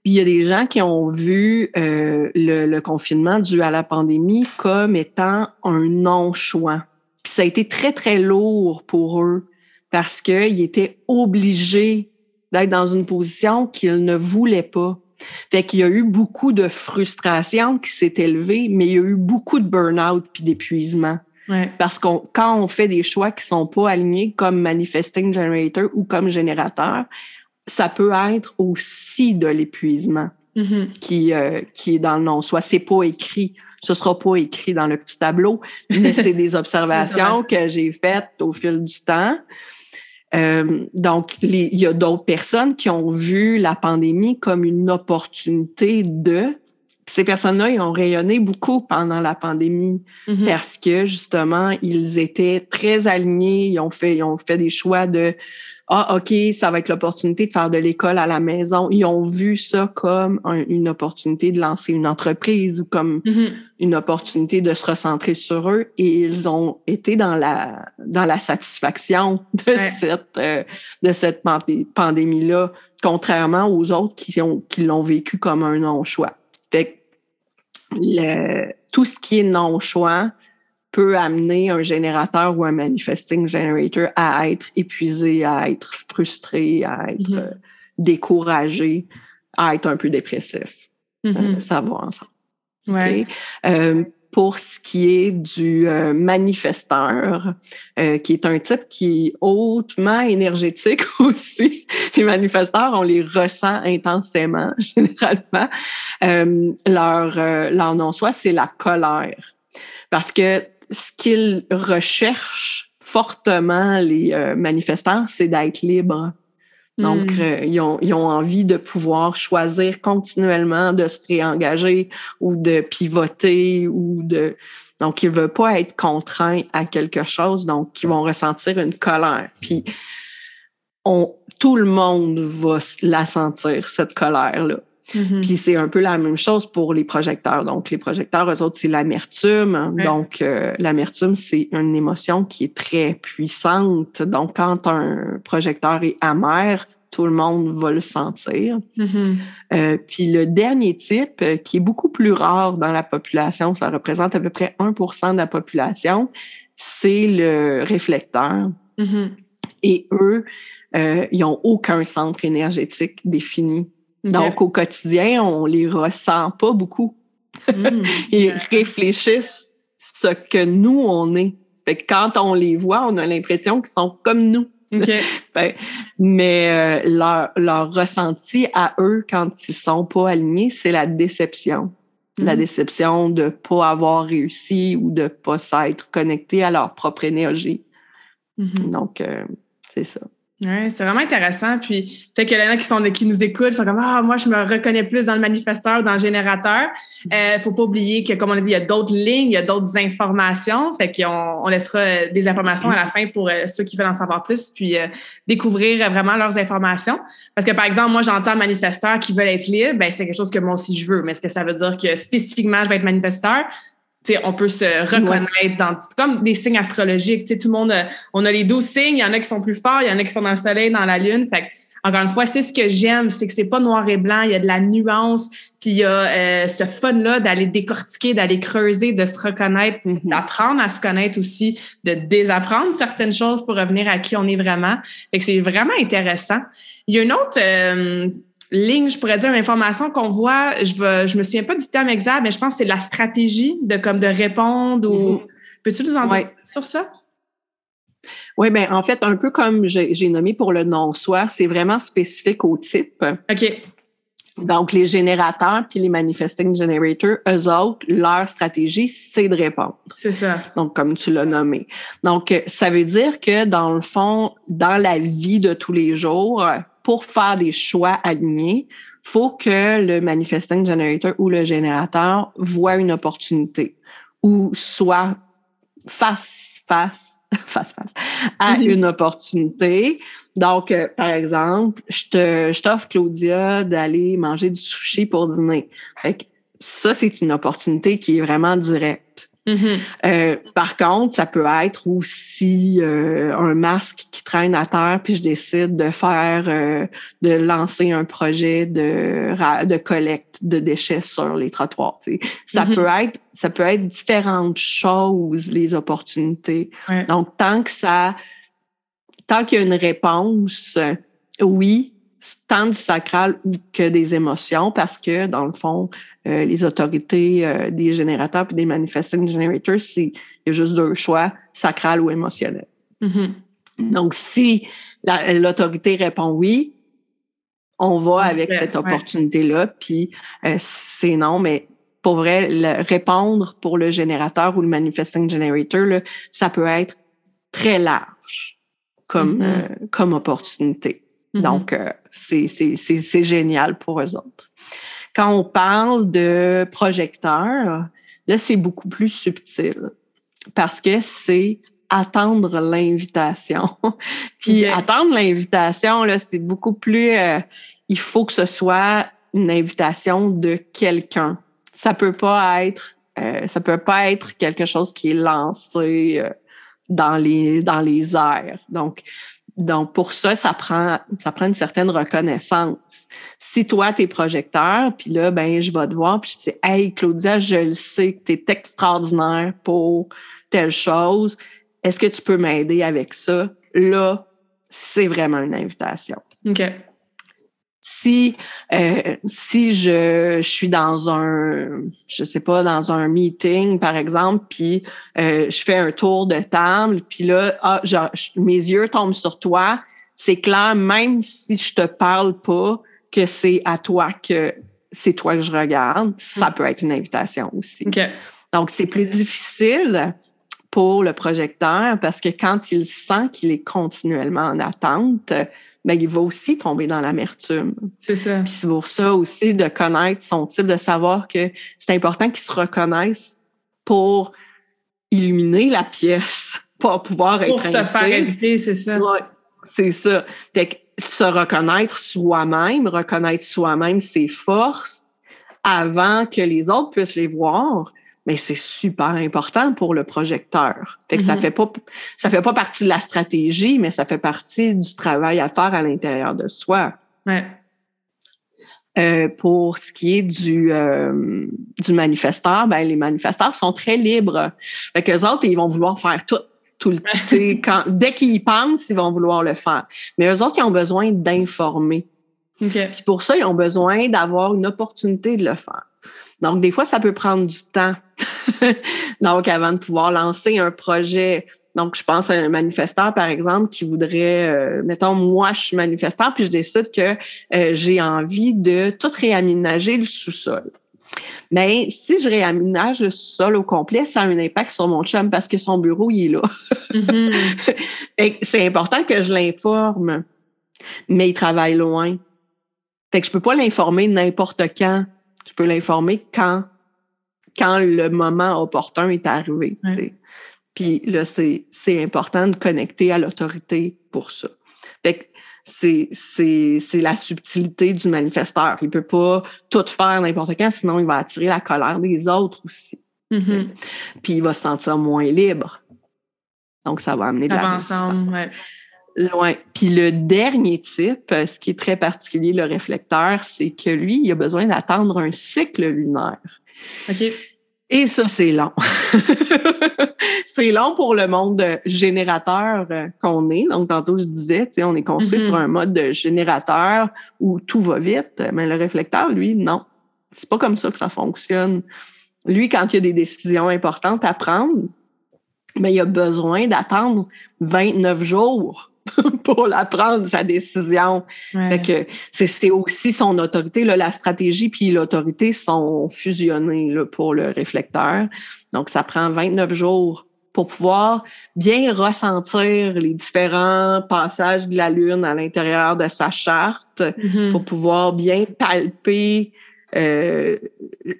il y a des gens qui ont vu euh, le, confinement dû à la pandémie comme étant un non-choix. Puis ça a été très, très lourd pour eux parce qu'ils étaient obligés d'être dans une position qu'ils ne voulaient pas. Fait qu'il y a eu beaucoup de frustration qui s'est élevée, mais il y a eu beaucoup de burn-out puis d'épuisement. Parce que quand on fait des choix qui sont pas alignés comme manifesting generator ou comme générateur, ça peut être aussi de l'épuisement mm-hmm. qui, euh, qui est dans le nom. Soit c'est pas écrit, ce sera pas écrit dans le petit tableau, mais c'est des observations que j'ai faites au fil du temps. Euh, donc, il y a d'autres personnes qui ont vu la pandémie comme une opportunité de. Ces personnes-là, ils ont rayonné beaucoup pendant la pandémie mm-hmm. parce que justement, ils étaient très alignés, ils ont fait, ils ont fait des choix de ah, OK, ça va être l'opportunité de faire de l'école à la maison. Ils ont vu ça comme une opportunité de lancer une entreprise ou comme mm-hmm. une opportunité de se recentrer sur eux et ils ont été dans la, dans la satisfaction de cette, euh, de cette pandémie-là, contrairement aux autres qui ont, qui l'ont vécu comme un non-choix. Le, tout ce qui est non-choix, peut amener un générateur ou un manifesting generator à être épuisé, à être frustré, à être mm-hmm. euh, découragé, à être un peu dépressif. Mm-hmm. Euh, ça va ensemble. Euh, pour ce qui est du manifesteur, qui est un type qui est hautement énergétique aussi. Les manifesteurs, on les ressent intensément, généralement. leur, leur non-soi, c'est la colère. Parce que ce qu'ils recherchent fortement, les euh, manifestants, c'est d'être libres. Donc, hmm. euh, ils, ont, ils, ont, envie de pouvoir choisir continuellement de se réengager ou de pivoter ou de... Donc, ils ne veulent pas être contraints à quelque chose, donc ils vont ressentir une colère. Puis, on, tout le monde va la sentir, cette colère-là. Mm-hmm. Puis c'est un peu la même chose pour les projecteurs. Donc, les projecteurs, eux autres, c'est l'amertume. Donc, euh, l'amertume, c'est une émotion qui est très puissante. Donc, quand un projecteur est amer, tout le monde va le sentir. Mm-hmm. euh, puis le dernier type, euh, qui est beaucoup plus rare dans la population, ça représente à peu près 1% de la population, c'est le réflecteur. Mm-hmm. Et eux, euh, ils n'ont aucun centre énergétique défini. Donc, au quotidien, on les ressent pas beaucoup. Hmm. Ils réfléchissent ce que nous, on est. Fait que quand on les voit, on a l'impression qu'ils sont comme nous. Ben, mais euh, leur, leur ressenti à eux quand ils sont pas alignés, c'est la déception. La mm-hmm. déception de pas avoir réussi ou de pas s'être connecté à leur propre énergie. Mm-hmm. Donc, euh, c'est ça. Oui, c'est vraiment intéressant. Puis peut-être qu'il y en a qui sont qui nous écoutent, sont comme Ah, moi, je me reconnais plus dans le manifesteur, dans le générateur. Il euh, faut pas oublier que, comme on a dit, il y a d'autres lignes, il y a d'autres informations. Fait qu'on on laissera euh, des informations à la fin pour euh, ceux qui veulent en savoir plus, puis euh, découvrir vraiment leurs informations. Parce que, par exemple, moi, j'entends manifesteur qui veulent être libre, ben c'est quelque chose que moi aussi je veux. Mais est-ce que ça veut dire que spécifiquement je vais être manifesteur? On peut se reconnaître dans comme des signes astrologiques. tout le monde, on a les douze signes, il y en a qui sont plus forts, il y en a qui sont dans le soleil, dans la lune. Fait encore une fois, c'est ce que j'aime, c'est que c'est pas noir et blanc, il y a de la nuance, puis il y a euh, ce fun-là d'aller décortiquer, d'aller creuser, de se reconnaître, mm-hmm. d'apprendre à se connaître aussi, de désapprendre certaines choses pour revenir à qui on est vraiment. Fait que c'est vraiment intéressant. Il y a une autre euh, ligne, je pourrais dire, une information qu'on voit, je ne je me souviens pas du terme exact, mais je pense que c'est la stratégie de comme de répondre ou. Mm-hmm. Peux-tu nous en dire sur ça? Oui, bien, en fait, un peu comme j'ai nommé pour le non-soi, c'est vraiment spécifique au type. OK. Donc, les générateurs puis les manifesting generators, eux autres, leur stratégie, c'est de répondre. C'est ça. Donc, comme tu l'as nommé. Donc, ça veut dire que dans le fond, dans la vie de tous les jours, pour faire des choix alignés, faut que le manifesting generator ou le générateur voit une opportunité ou soit face face face face à mm-hmm. une opportunité. Donc, euh, par exemple, je te, je t'offre Claudia d'aller manger du sushi pour dîner. Fait ça, c'est une opportunité qui est vraiment directe. Mm-hmm. Euh, par contre, ça peut être aussi euh, un masque qui traîne à terre, puis je décide de faire, euh, de lancer un projet de, de collecte de déchets sur les trottoirs. Ça mm-hmm. peut être, ça peut être différentes choses, les opportunités. Donc, tant que ça, tant qu'il y a une réponse, oui, tant du sacral que des émotions, parce que dans le fond, euh, les autorités euh, des générateurs et des manifesting generators, il y a juste deux choix, sacral ou émotionnel. Mm-hmm. Donc, si l'autorité répond oui, on va avec cette opportunité-là, puis euh, c'est non, mais pour vrai, répondre pour le générateur ou le manifesting generator, ça peut être très large comme, mm-hmm. comme opportunité. Mm-hmm. Donc, c'est génial pour eux autres. Quand on parle de projecteur, là, c'est beaucoup plus subtil parce que c'est attendre l'invitation. Puis attendre l'invitation, là, c'est beaucoup plus. Euh, il faut que ce soit une invitation de quelqu'un. Ça peut pas être. Euh, ça peut pas être quelque chose qui est lancé euh, dans les dans les airs. Donc, donc, pour ça, ça prend, ça prend une certaine reconnaissance. Si toi, tu es projecteur, puis là, ben, je vais te voir, puis je dis Hey, Claudia, je le sais que tu es extraordinaire pour telle chose. Est-ce que tu peux m'aider avec ça? Là, c'est vraiment une invitation. OK si euh, si je, je, suis dans un je sais pas dans un meeting par exemple puis euh, je fais un tour de table puis là ah, mes yeux tombent sur toi c'est clair même si je te parle pas que c'est à toi que c'est toi que je regarde ça mm. peut être une invitation aussi donc c'est plus difficile pour le projecteur parce que quand il sent qu'il est continuellement en attente ben, il va aussi tomber dans l'amertume. C'est ça. Puis c'est pour ça aussi de connaître son type, de savoir que c'est important qu'il se reconnaisse pour illuminer la pièce, pour pouvoir être Pour se faire inviter, c'est ça. Ouais, c'est ça. Fait que se reconnaître soi-même, reconnaître soi-même ses forces avant que les autres puissent les voir, mais c'est super important pour le projecteur. Fait que ça mm-hmm. fait pas ça fait pas partie de la stratégie, mais ça fait partie du travail à faire à l'intérieur de soi. Ouais. Euh, pour ce qui est du euh, du manifesteur, ben les manifesteurs sont très libres. Fait que autres, ils vont vouloir faire tout tout le quand dès qu'ils pensent, ils vont vouloir le faire. Mais eux autres, ils ont besoin d'informer. Okay. Puis pour ça, ils ont besoin d'avoir une opportunité de le faire. Donc, des fois, ça peut prendre du temps. Donc, avant de pouvoir lancer un projet, Donc, je pense à un manifesteur, par exemple, qui voudrait, euh, mettons, moi, je suis manifesteur, puis je décide que euh, j'ai envie de tout réaménager le sous-sol. Mais si je réaménage le sol au complet, ça a un impact sur mon chum parce que son bureau, il est là. Mm-hmm. c'est important que je l'informe, mais il travaille loin. Fait que je peux pas l'informer n'importe quand. Je peux l'informer quand, quand le moment opportun est arrivé. Puis là, c'est important de connecter à l'autorité pour ça. Fait que c'est la subtilité du manifesteur. Il peut pas tout faire n'importe quand, sinon il va attirer la colère des autres aussi. Mm-hmm. Puis il va se sentir moins libre. Donc, ça va amener de la ensemble, ouais. Puis le dernier type, ce qui est très particulier, le réflecteur, c'est que lui, il a besoin d'attendre un cycle lunaire. OK. Et ça, c'est long. c'est long pour le monde générateur euh, qu'on est. Donc, tantôt, je disais, on est construit sur mm-hmm. un mode de générateur où tout va vite. Mais le réflecteur, lui, non. C'est pas comme ça que ça fonctionne. Lui, quand il y a des décisions importantes à prendre, mais ben, il a besoin d'attendre 29 jours pour la prendre, sa décision. que c'est aussi son autorité. Là, la stratégie puis l'autorité sont fusionnés là, pour le réflecteur. Donc, ça prend 29 jours pour pouvoir bien ressentir les différents passages de la Lune à l'intérieur de sa charte, mm-hmm. pour pouvoir bien palper euh,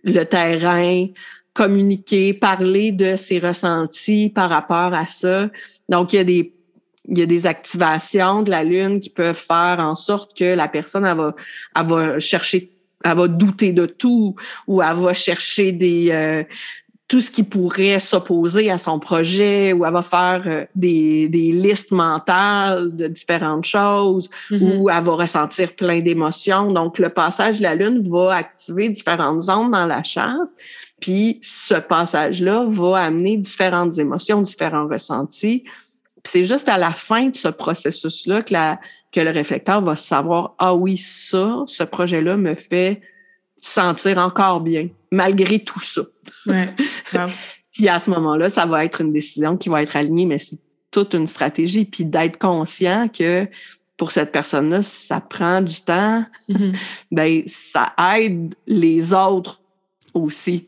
le terrain, communiquer, parler de ses ressentis par rapport à ça. Donc, il y a des il y a des activations de la lune qui peuvent faire en sorte que la personne elle va, elle va chercher, elle va douter de tout ou elle va chercher des euh, tout ce qui pourrait s'opposer à son projet ou elle va faire euh, des, des listes mentales de différentes choses mm-hmm. ou elle va ressentir plein d'émotions. Donc, le passage de la Lune va activer différentes zones dans la charte. Puis, ce passage-là va amener différentes émotions, différents ressentis c'est juste à la fin de ce processus-là que, que le réflecteur va savoir, ah oui, ça, ce projet-là me fait sentir encore bien, malgré tout ça. Ouais, puis à ce moment-là, ça va être une décision qui va être alignée, mais c'est toute une stratégie. Puis d'être conscient que pour cette personne-là, ça prend du temps, mm-hmm. ben ça aide les autres aussi.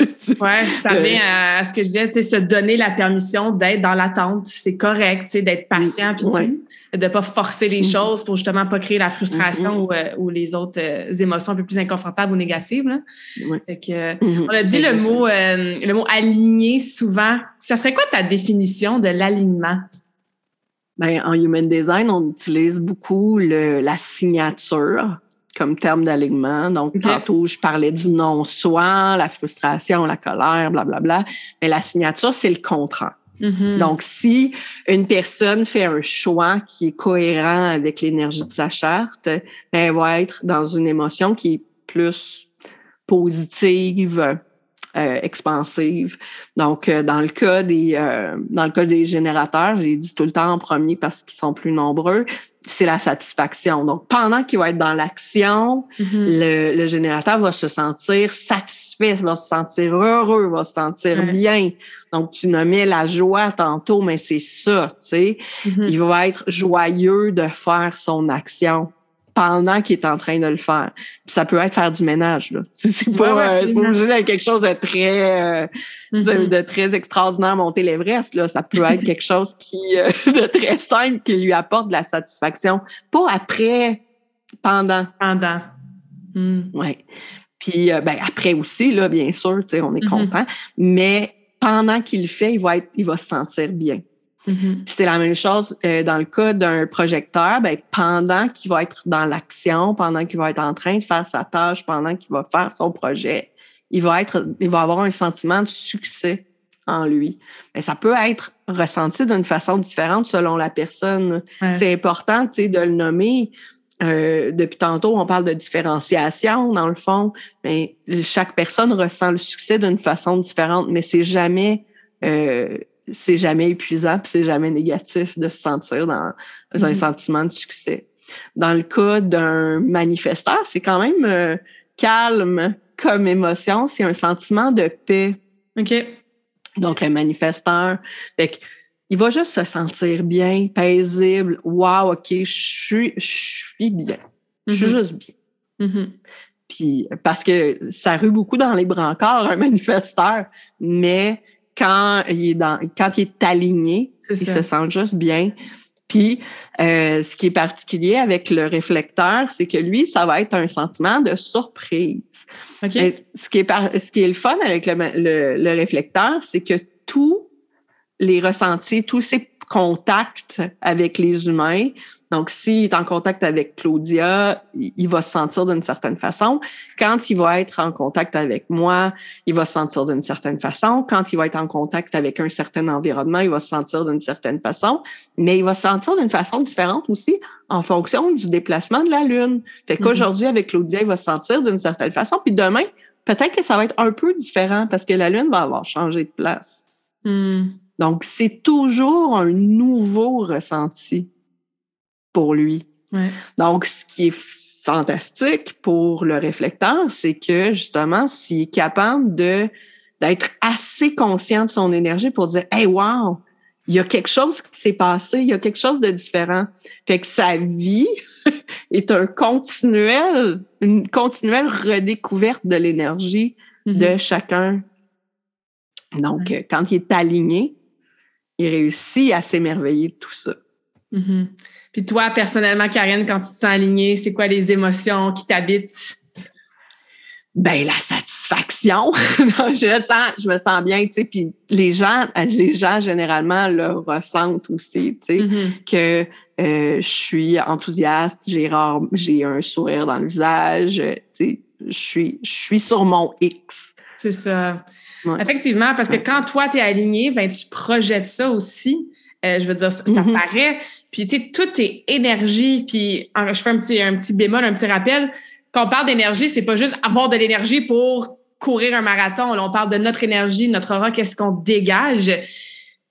ouais, ça vient à, ce que je disais, se donner la permission d'être dans l'attente, c'est correct, d'être patient puis de de pas forcer les mm-hmm. choses pour justement pas créer la frustration ou, euh, les autres euh, émotions un peu plus inconfortables ou négatives. Mm-hmm. On a dit le mot euh, le mot aligné souvent. Ça serait quoi ta définition de l'alignement? Ben, en human design, on utilise beaucoup le, la signature comme terme d'alignement. Donc, tantôt, je parlais du non-soi, la frustration, la colère, blablabla. Bla, bla. Mais la signature, c'est le contraire. Mm-hmm. Donc, si une personne fait un choix qui est cohérent avec l'énergie de sa charte, ben, elle va être dans une émotion qui est plus positive, euh, expansive. Donc, euh, dans le cas des euh, dans le cas des générateurs, j'ai dit tout le temps en premier parce qu'ils sont plus nombreux, c'est la satisfaction. Donc, pendant qu'il va être dans l'action, mm-hmm. le, le, générateur va se sentir satisfait, va se sentir heureux, va se sentir bien. Donc, tu nommais la joie tantôt, mais c'est ça, tu sais. Mm-hmm. Il va être joyeux de faire son action pendant qu'il est en train de le faire. Ça peut être faire du ménage. Là. C'est pas, ouais, euh, quelque chose de très, euh, mm-hmm. de, très extraordinaire monter l'Everest. Là. Ça peut être quelque chose qui euh, de très simple qui lui apporte de la satisfaction. Pas après, pendant. Pendant. Mm. Ouais. Puis ben, après aussi, là, bien sûr, on est mm-hmm. content. Mais pendant qu'il le fait, il va être, il va se sentir bien. Mm-hmm. C'est la même chose euh, dans le cas d'un projecteur. Ben, pendant qu'il va être dans l'action, pendant qu'il va être en train de faire sa tâche, pendant qu'il va faire son projet, il va être, il va avoir un sentiment de succès en lui. Mais ben, ça peut être ressenti d'une façon différente selon la personne. C'est important, tu sais, de le nommer. Euh, depuis tantôt, on parle de différenciation dans le fond. Mais chaque personne ressent le succès d'une façon différente, mais c'est jamais euh, c'est jamais épuisant puis c'est jamais négatif de se sentir dans, un mm-hmm. sentiment de succès. Dans le cas d'un manifesteur, c'est quand même euh, calme comme émotion, c'est un sentiment de paix. OK. Donc, le manifesteur, fait il va juste se sentir bien, paisible. Wow, OK, je suis, je suis bien. Je suis mm-hmm. juste bien. Mm-hmm. Puis, parce que ça rue beaucoup dans les brancards, un manifesteur, mais quand il est, dans, quand il est aligné, il se sent juste bien. Puis, euh, ce qui est particulier avec le réflecteur, c'est que lui, ça va être un sentiment de surprise. Ce, qui est ce qui est le fun avec le, le réflecteur, c'est que tous les ressentis, tous ces contacts avec les humains donc, s'il est en contact avec Claudia, il va se sentir d'une certaine façon. Quand il va être en contact avec moi, il va se sentir d'une certaine façon. Quand il va être en contact avec un certain environnement, il va se sentir d'une certaine façon. Mais il va se sentir d'une façon différente aussi en fonction du déplacement de la Lune. Fait mm-hmm. qu'aujourd'hui, avec Claudia, il va se sentir d'une certaine façon. Puis demain, peut-être que ça va être un peu différent parce que la Lune va avoir changé de place. Mm. Donc, c'est toujours un nouveau ressenti pour lui. Donc, ce qui est fantastique pour le réflecteur, c'est que justement, s'il est capable de d'être assez conscient de son énergie pour dire Hey, wow, il y a quelque chose qui s'est passé, il y a quelque chose de différent. Fait que sa vie est un continuel, une continuelle redécouverte de l'énergie de mm-hmm. chacun. Donc, quand il est aligné, il réussit à s'émerveiller de tout ça. Mm-hmm. Puis toi, personnellement, Karine, quand tu te sens alignée, c'est quoi les émotions qui t'habitent? Ben la satisfaction. je sens, je me sens bien, tu sais. Puis les gens, les gens généralement le ressentent aussi, tu sais, mm-hmm. que euh, je suis enthousiaste, j'ai j'ai un sourire dans le visage, tu sais, je suis, je suis sur mon X. C'est ça. Effectivement, parce que quand toi, tu es aligné, ben, tu projettes ça aussi. Euh, je veux dire, ça, mm-hmm. paraît. Puis, tu sais, tout est énergie. Puis, je fais un petit, un petit bémol, un petit rappel. Quand on parle d'énergie, c'est pas juste avoir de l'énergie pour courir un marathon. Là, on parle de notre énergie, notre aura, qu'est-ce qu'on dégage.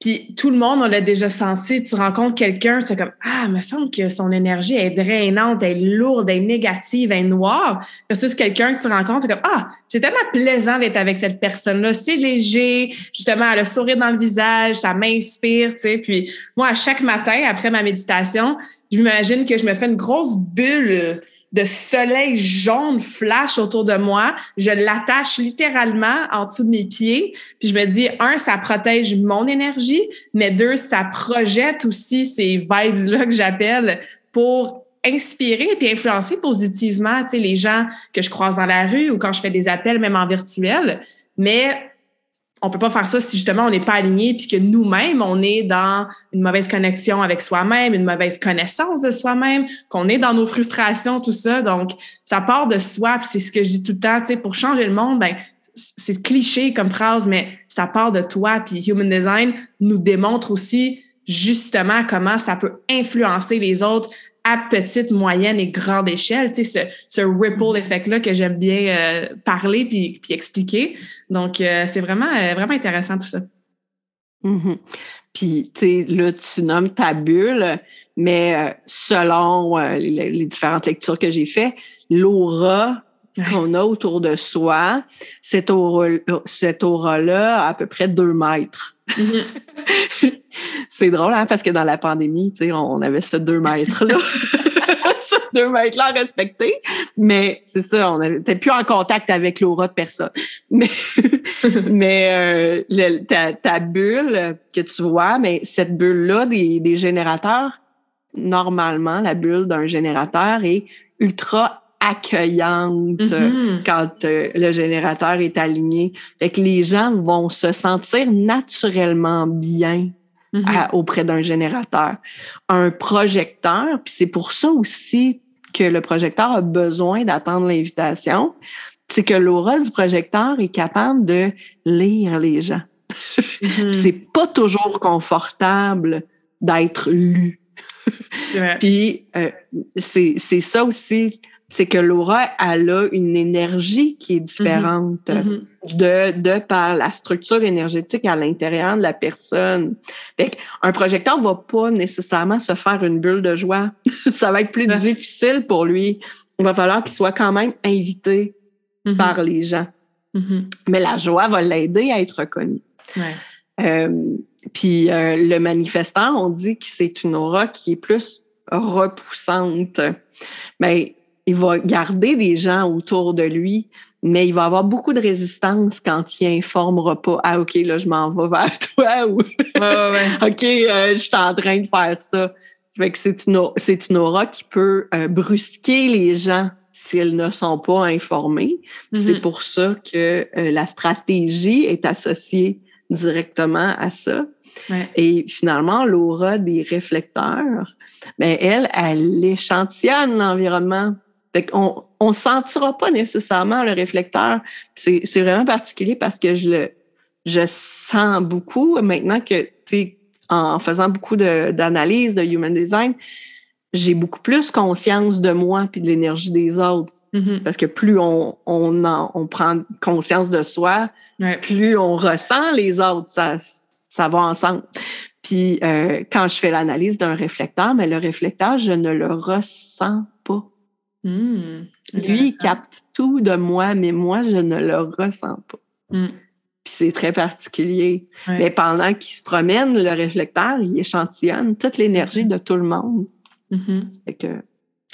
Puis tout le monde, on l'a déjà senti. Tu rencontres quelqu'un, tu es comme Ah, il me semble que son énergie est drainante, elle est lourde, elle est négative, elle est noire. Versus quelqu'un que tu rencontres, tu comme Ah, c'est tellement plaisant d'être avec cette personne-là. C'est léger, justement, elle a le sourire dans le visage, ça m'inspire, tu sais. Puis moi, à chaque matin, après ma méditation, je m'imagine que je me fais une grosse bulle de soleil jaune flash autour de moi. Je l'attache littéralement en dessous de mes pieds. Puis je me dis, un, ça protège mon énergie, mais deux, ça projette aussi ces vibes-là que j'appelle pour inspirer et influencer positivement tu les gens que je croise dans la rue ou quand je fais des appels, même en virtuel. Mais on peut pas faire ça si justement on n'est pas aligné puis que nous-mêmes on est dans une mauvaise connexion avec soi-même, une mauvaise connaissance de soi-même, qu'on est dans nos frustrations, tout ça. Donc ça part de soi, c'est ce que je dis tout le temps, tu sais, pour changer le monde, ben c'est cliché comme phrase, mais ça part de toi. Puis Human Design nous démontre aussi justement comment ça peut influencer les autres à petite, moyenne et grande échelle, tu sais, ce, ce ripple mm-hmm. effect-là que j'aime bien euh, parler puis, puis expliquer. Donc, euh, c'est vraiment, euh, vraiment intéressant tout ça. Mm-hmm. Puis, tu sais, là, tu nommes ta bulle, mais selon les, différentes lectures que j'ai faites, l'aura qu'on a autour de soi, cette aura-là a à peu près deux mètres. Mm-hmm. c'est drôle, hein, parce que dans la pandémie, tu sais, on avait ce deux mètres-là. ce deux mètres-là respecté. Mais c'est ça, on n'était plus en contact avec l'aura de personne. Mais, mais euh, ta, bulle que tu vois, mais cette bulle-là des, des générateurs, normalement, la bulle d'un générateur est ultra accueillante mm-hmm. quand euh, le générateur est aligné. Fait que les gens vont se sentir naturellement bien mm-hmm. auprès d'un générateur. Un projecteur, puis c'est pour ça aussi que le projecteur a besoin d'attendre l'invitation, c'est que l'aura du projecteur est capable de lire les gens. Mm-hmm. c'est pas toujours confortable d'être lu. Puis euh, c'est ça aussi c'est que Laura, elle a une énergie qui est différente mm-hmm. Mm-hmm. de, de par la structure énergétique à l'intérieur de la personne. Fait un projecteur va pas nécessairement se faire une bulle de joie. Ça va être plus difficile pour lui. Il va falloir qu'il soit quand même invité mm-hmm. par les gens. Mais la joie va l'aider à être reconnu. Euh, puis le manifestant, on dit que c'est une aura qui est plus repoussante. Mais il va garder des gens autour de lui, mais il va avoir beaucoup de résistance quand il informera pas Ah, OK, là, je m'en vais vers toi ou OK, je suis en train de faire ça. Fait que c'est une, c'est une aura qui peut brusquer les gens s'ils ne sont pas informés. C'est mm-hmm. pour ça que euh, la stratégie est associée directement à ça. Et finalement, l'aura des réflecteurs, ben elle, elle échantillonne l'environnement. On ne sentira pas nécessairement le réflecteur. C'est vraiment particulier parce que je le je sens beaucoup maintenant que, tu en faisant beaucoup d'analyses de, de human design, j'ai beaucoup plus conscience de moi puis de l'énergie des autres. Mm-hmm. Parce que plus on, on, on prend conscience de soi, plus on ressent les autres. Ça, ça va ensemble. Puis euh, quand je fais l'analyse d'un réflecteur, mais le réflecteur, je ne le ressens pas. Mm. Lui, il capte tout de moi, mais moi, je ne le ressens pas. Mm. Puis c'est très particulier. Mais pendant qu'il se promène, le réflecteur, il échantillonne toute l'énergie de tout le monde. Mm-hmm. que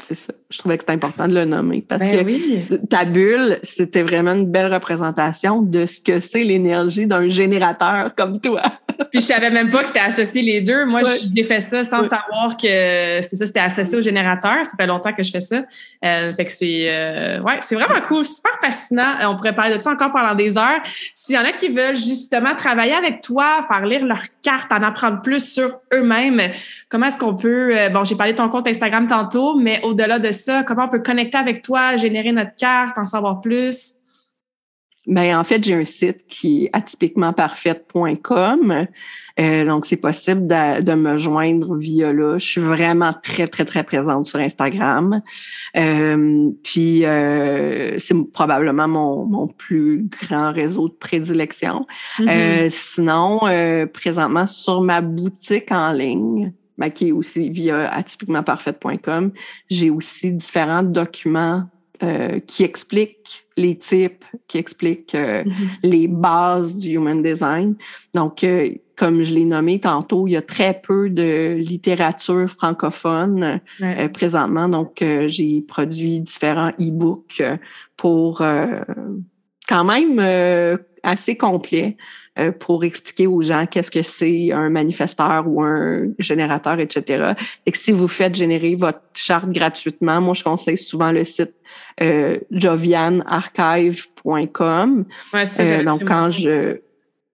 c'est ça. Je trouvais que c'était important de le nommer parce ben que ta bulle, c'était vraiment une belle représentation de ce que c'est l'énergie d'un générateur comme toi. Puis je savais même pas que c'était associé les deux. Moi, j'ai fait ça sans savoir que c'est ça, c'était associé au générateur. Ça fait longtemps que je fais ça. Euh, fait que c'est euh, ouais, c'est vraiment cool, super fascinant. On pourrait parler de ça encore pendant des heures. S'il y en a qui veulent justement travailler avec toi, faire lire leurs cartes, en apprendre plus sur eux-mêmes, comment est-ce qu'on peut euh, bon, j'ai parlé de ton compte Instagram tantôt, mais au-delà de ça, comment on peut connecter avec toi, générer notre carte, en savoir plus? Ben, en fait, j'ai un site qui est atypiquementparfaite.com. Euh, donc, c'est possible de, me joindre via là. Je suis vraiment très, très, très présente sur Instagram. Euh, puis, euh, c'est probablement mon, mon, plus grand réseau de prédilection. Mm-hmm. sinon, présentement, sur ma boutique en ligne, ben, qui est aussi via atypiquementparfaite.com, j'ai aussi différents documents euh, qui explique les types, qui explique euh, mm-hmm. les bases du human design. Donc, euh, comme je l'ai nommé tantôt, il y a très peu de littérature francophone présentement. Donc, j'ai produit différents e-books pour quand même assez complet pour expliquer aux gens qu'est-ce que c'est un manifesteur ou un générateur, etc. Et que si vous faites générer votre charte gratuitement, moi, je conseille souvent le site euh, jovianarchive.com. Euh, donc, quand je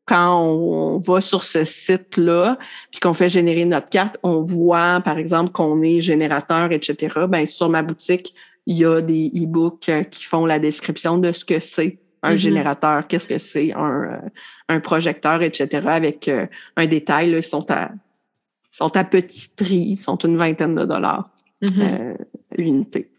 quand on, va sur ce site-là, puis qu'on fait générer notre carte, on voit, par exemple, qu'on est générateur, etc. Ben, sur ma boutique, il y a des e-books euh, qui font la description de ce que c'est un mm-hmm. générateur, qu'est-ce que c'est un, un projecteur, etc. avec un détail. ils sont à, sont à petit prix, ils sont une vingtaine de dollars mm-hmm. l'unité.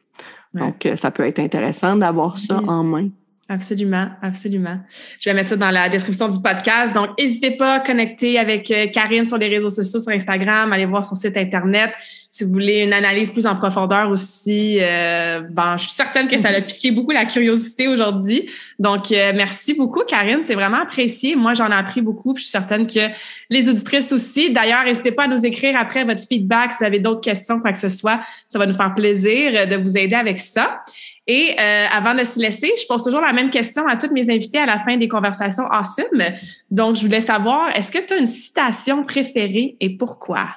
Donc, euh, ça peut être intéressant d'avoir ça en main. Absolument, absolument. Je vais mettre ça dans la description du podcast. Donc, n'hésitez pas à connecter avec euh, Karine sur les réseaux sociaux, sur Instagram, allez voir son site Internet. Si vous voulez une analyse plus en profondeur aussi, euh, ben, je suis certaine que ça a piqué beaucoup la curiosité aujourd'hui. Donc, euh, merci beaucoup, Karine. C'est vraiment apprécié. Moi, j'en ai appris beaucoup. je suis certaine que les auditrices aussi. D'ailleurs, n'hésitez pas à nous écrire après votre feedback si vous avez d'autres questions, quoi que ce soit. Ça va nous faire plaisir de vous aider avec ça. Et euh, avant de se laisser, je pose toujours la même question à toutes mes invités à la fin des conversations awesome. Donc, je voulais savoir, est-ce que tu as une citation préférée et pourquoi?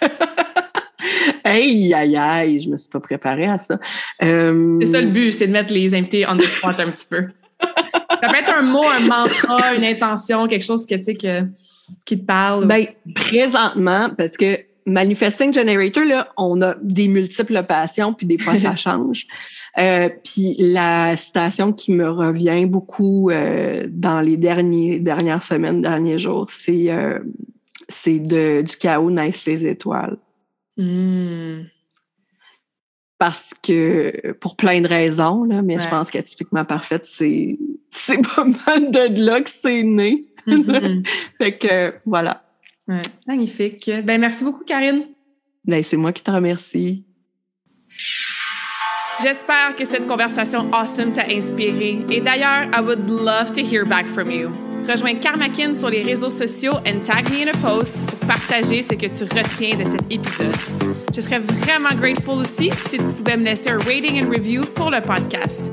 Aïe, aïe, aïe, je me suis pas préparée à ça. Euh, c'est ça le but, c'est de mettre les invités on the spot un petit peu. ça peut être un mot, un mantra, une intention, quelque chose que, tu sais, que, qui te parle. Ben, présentement, parce que Manifesting Generator, là, on a des multiples passions, puis des fois, ça change. Euh, puis la citation qui me revient beaucoup euh, dans les derniers, dernières semaines, derniers jours, c'est euh, c'est de du chaos naissent les étoiles. Hmm. Parce que, pour plein de raisons, là, mais je pense qu'atypiquement parfaite, c'est c'est pas mal de là que c'est né. Mm-hmm. fait que, voilà. Ouais, magnifique. Ben, merci beaucoup, Karine. Ben, c'est moi qui te remercie. J'espère que cette conversation awesome t'a inspiré. Et d'ailleurs, I would love to hear back from you. Rejoins Karmakin sur les réseaux sociaux and tag me in a post pour partager ce que tu retiens de cet épisode. Je serais vraiment grateful aussi si tu pouvais me laisser un rating and review pour le podcast.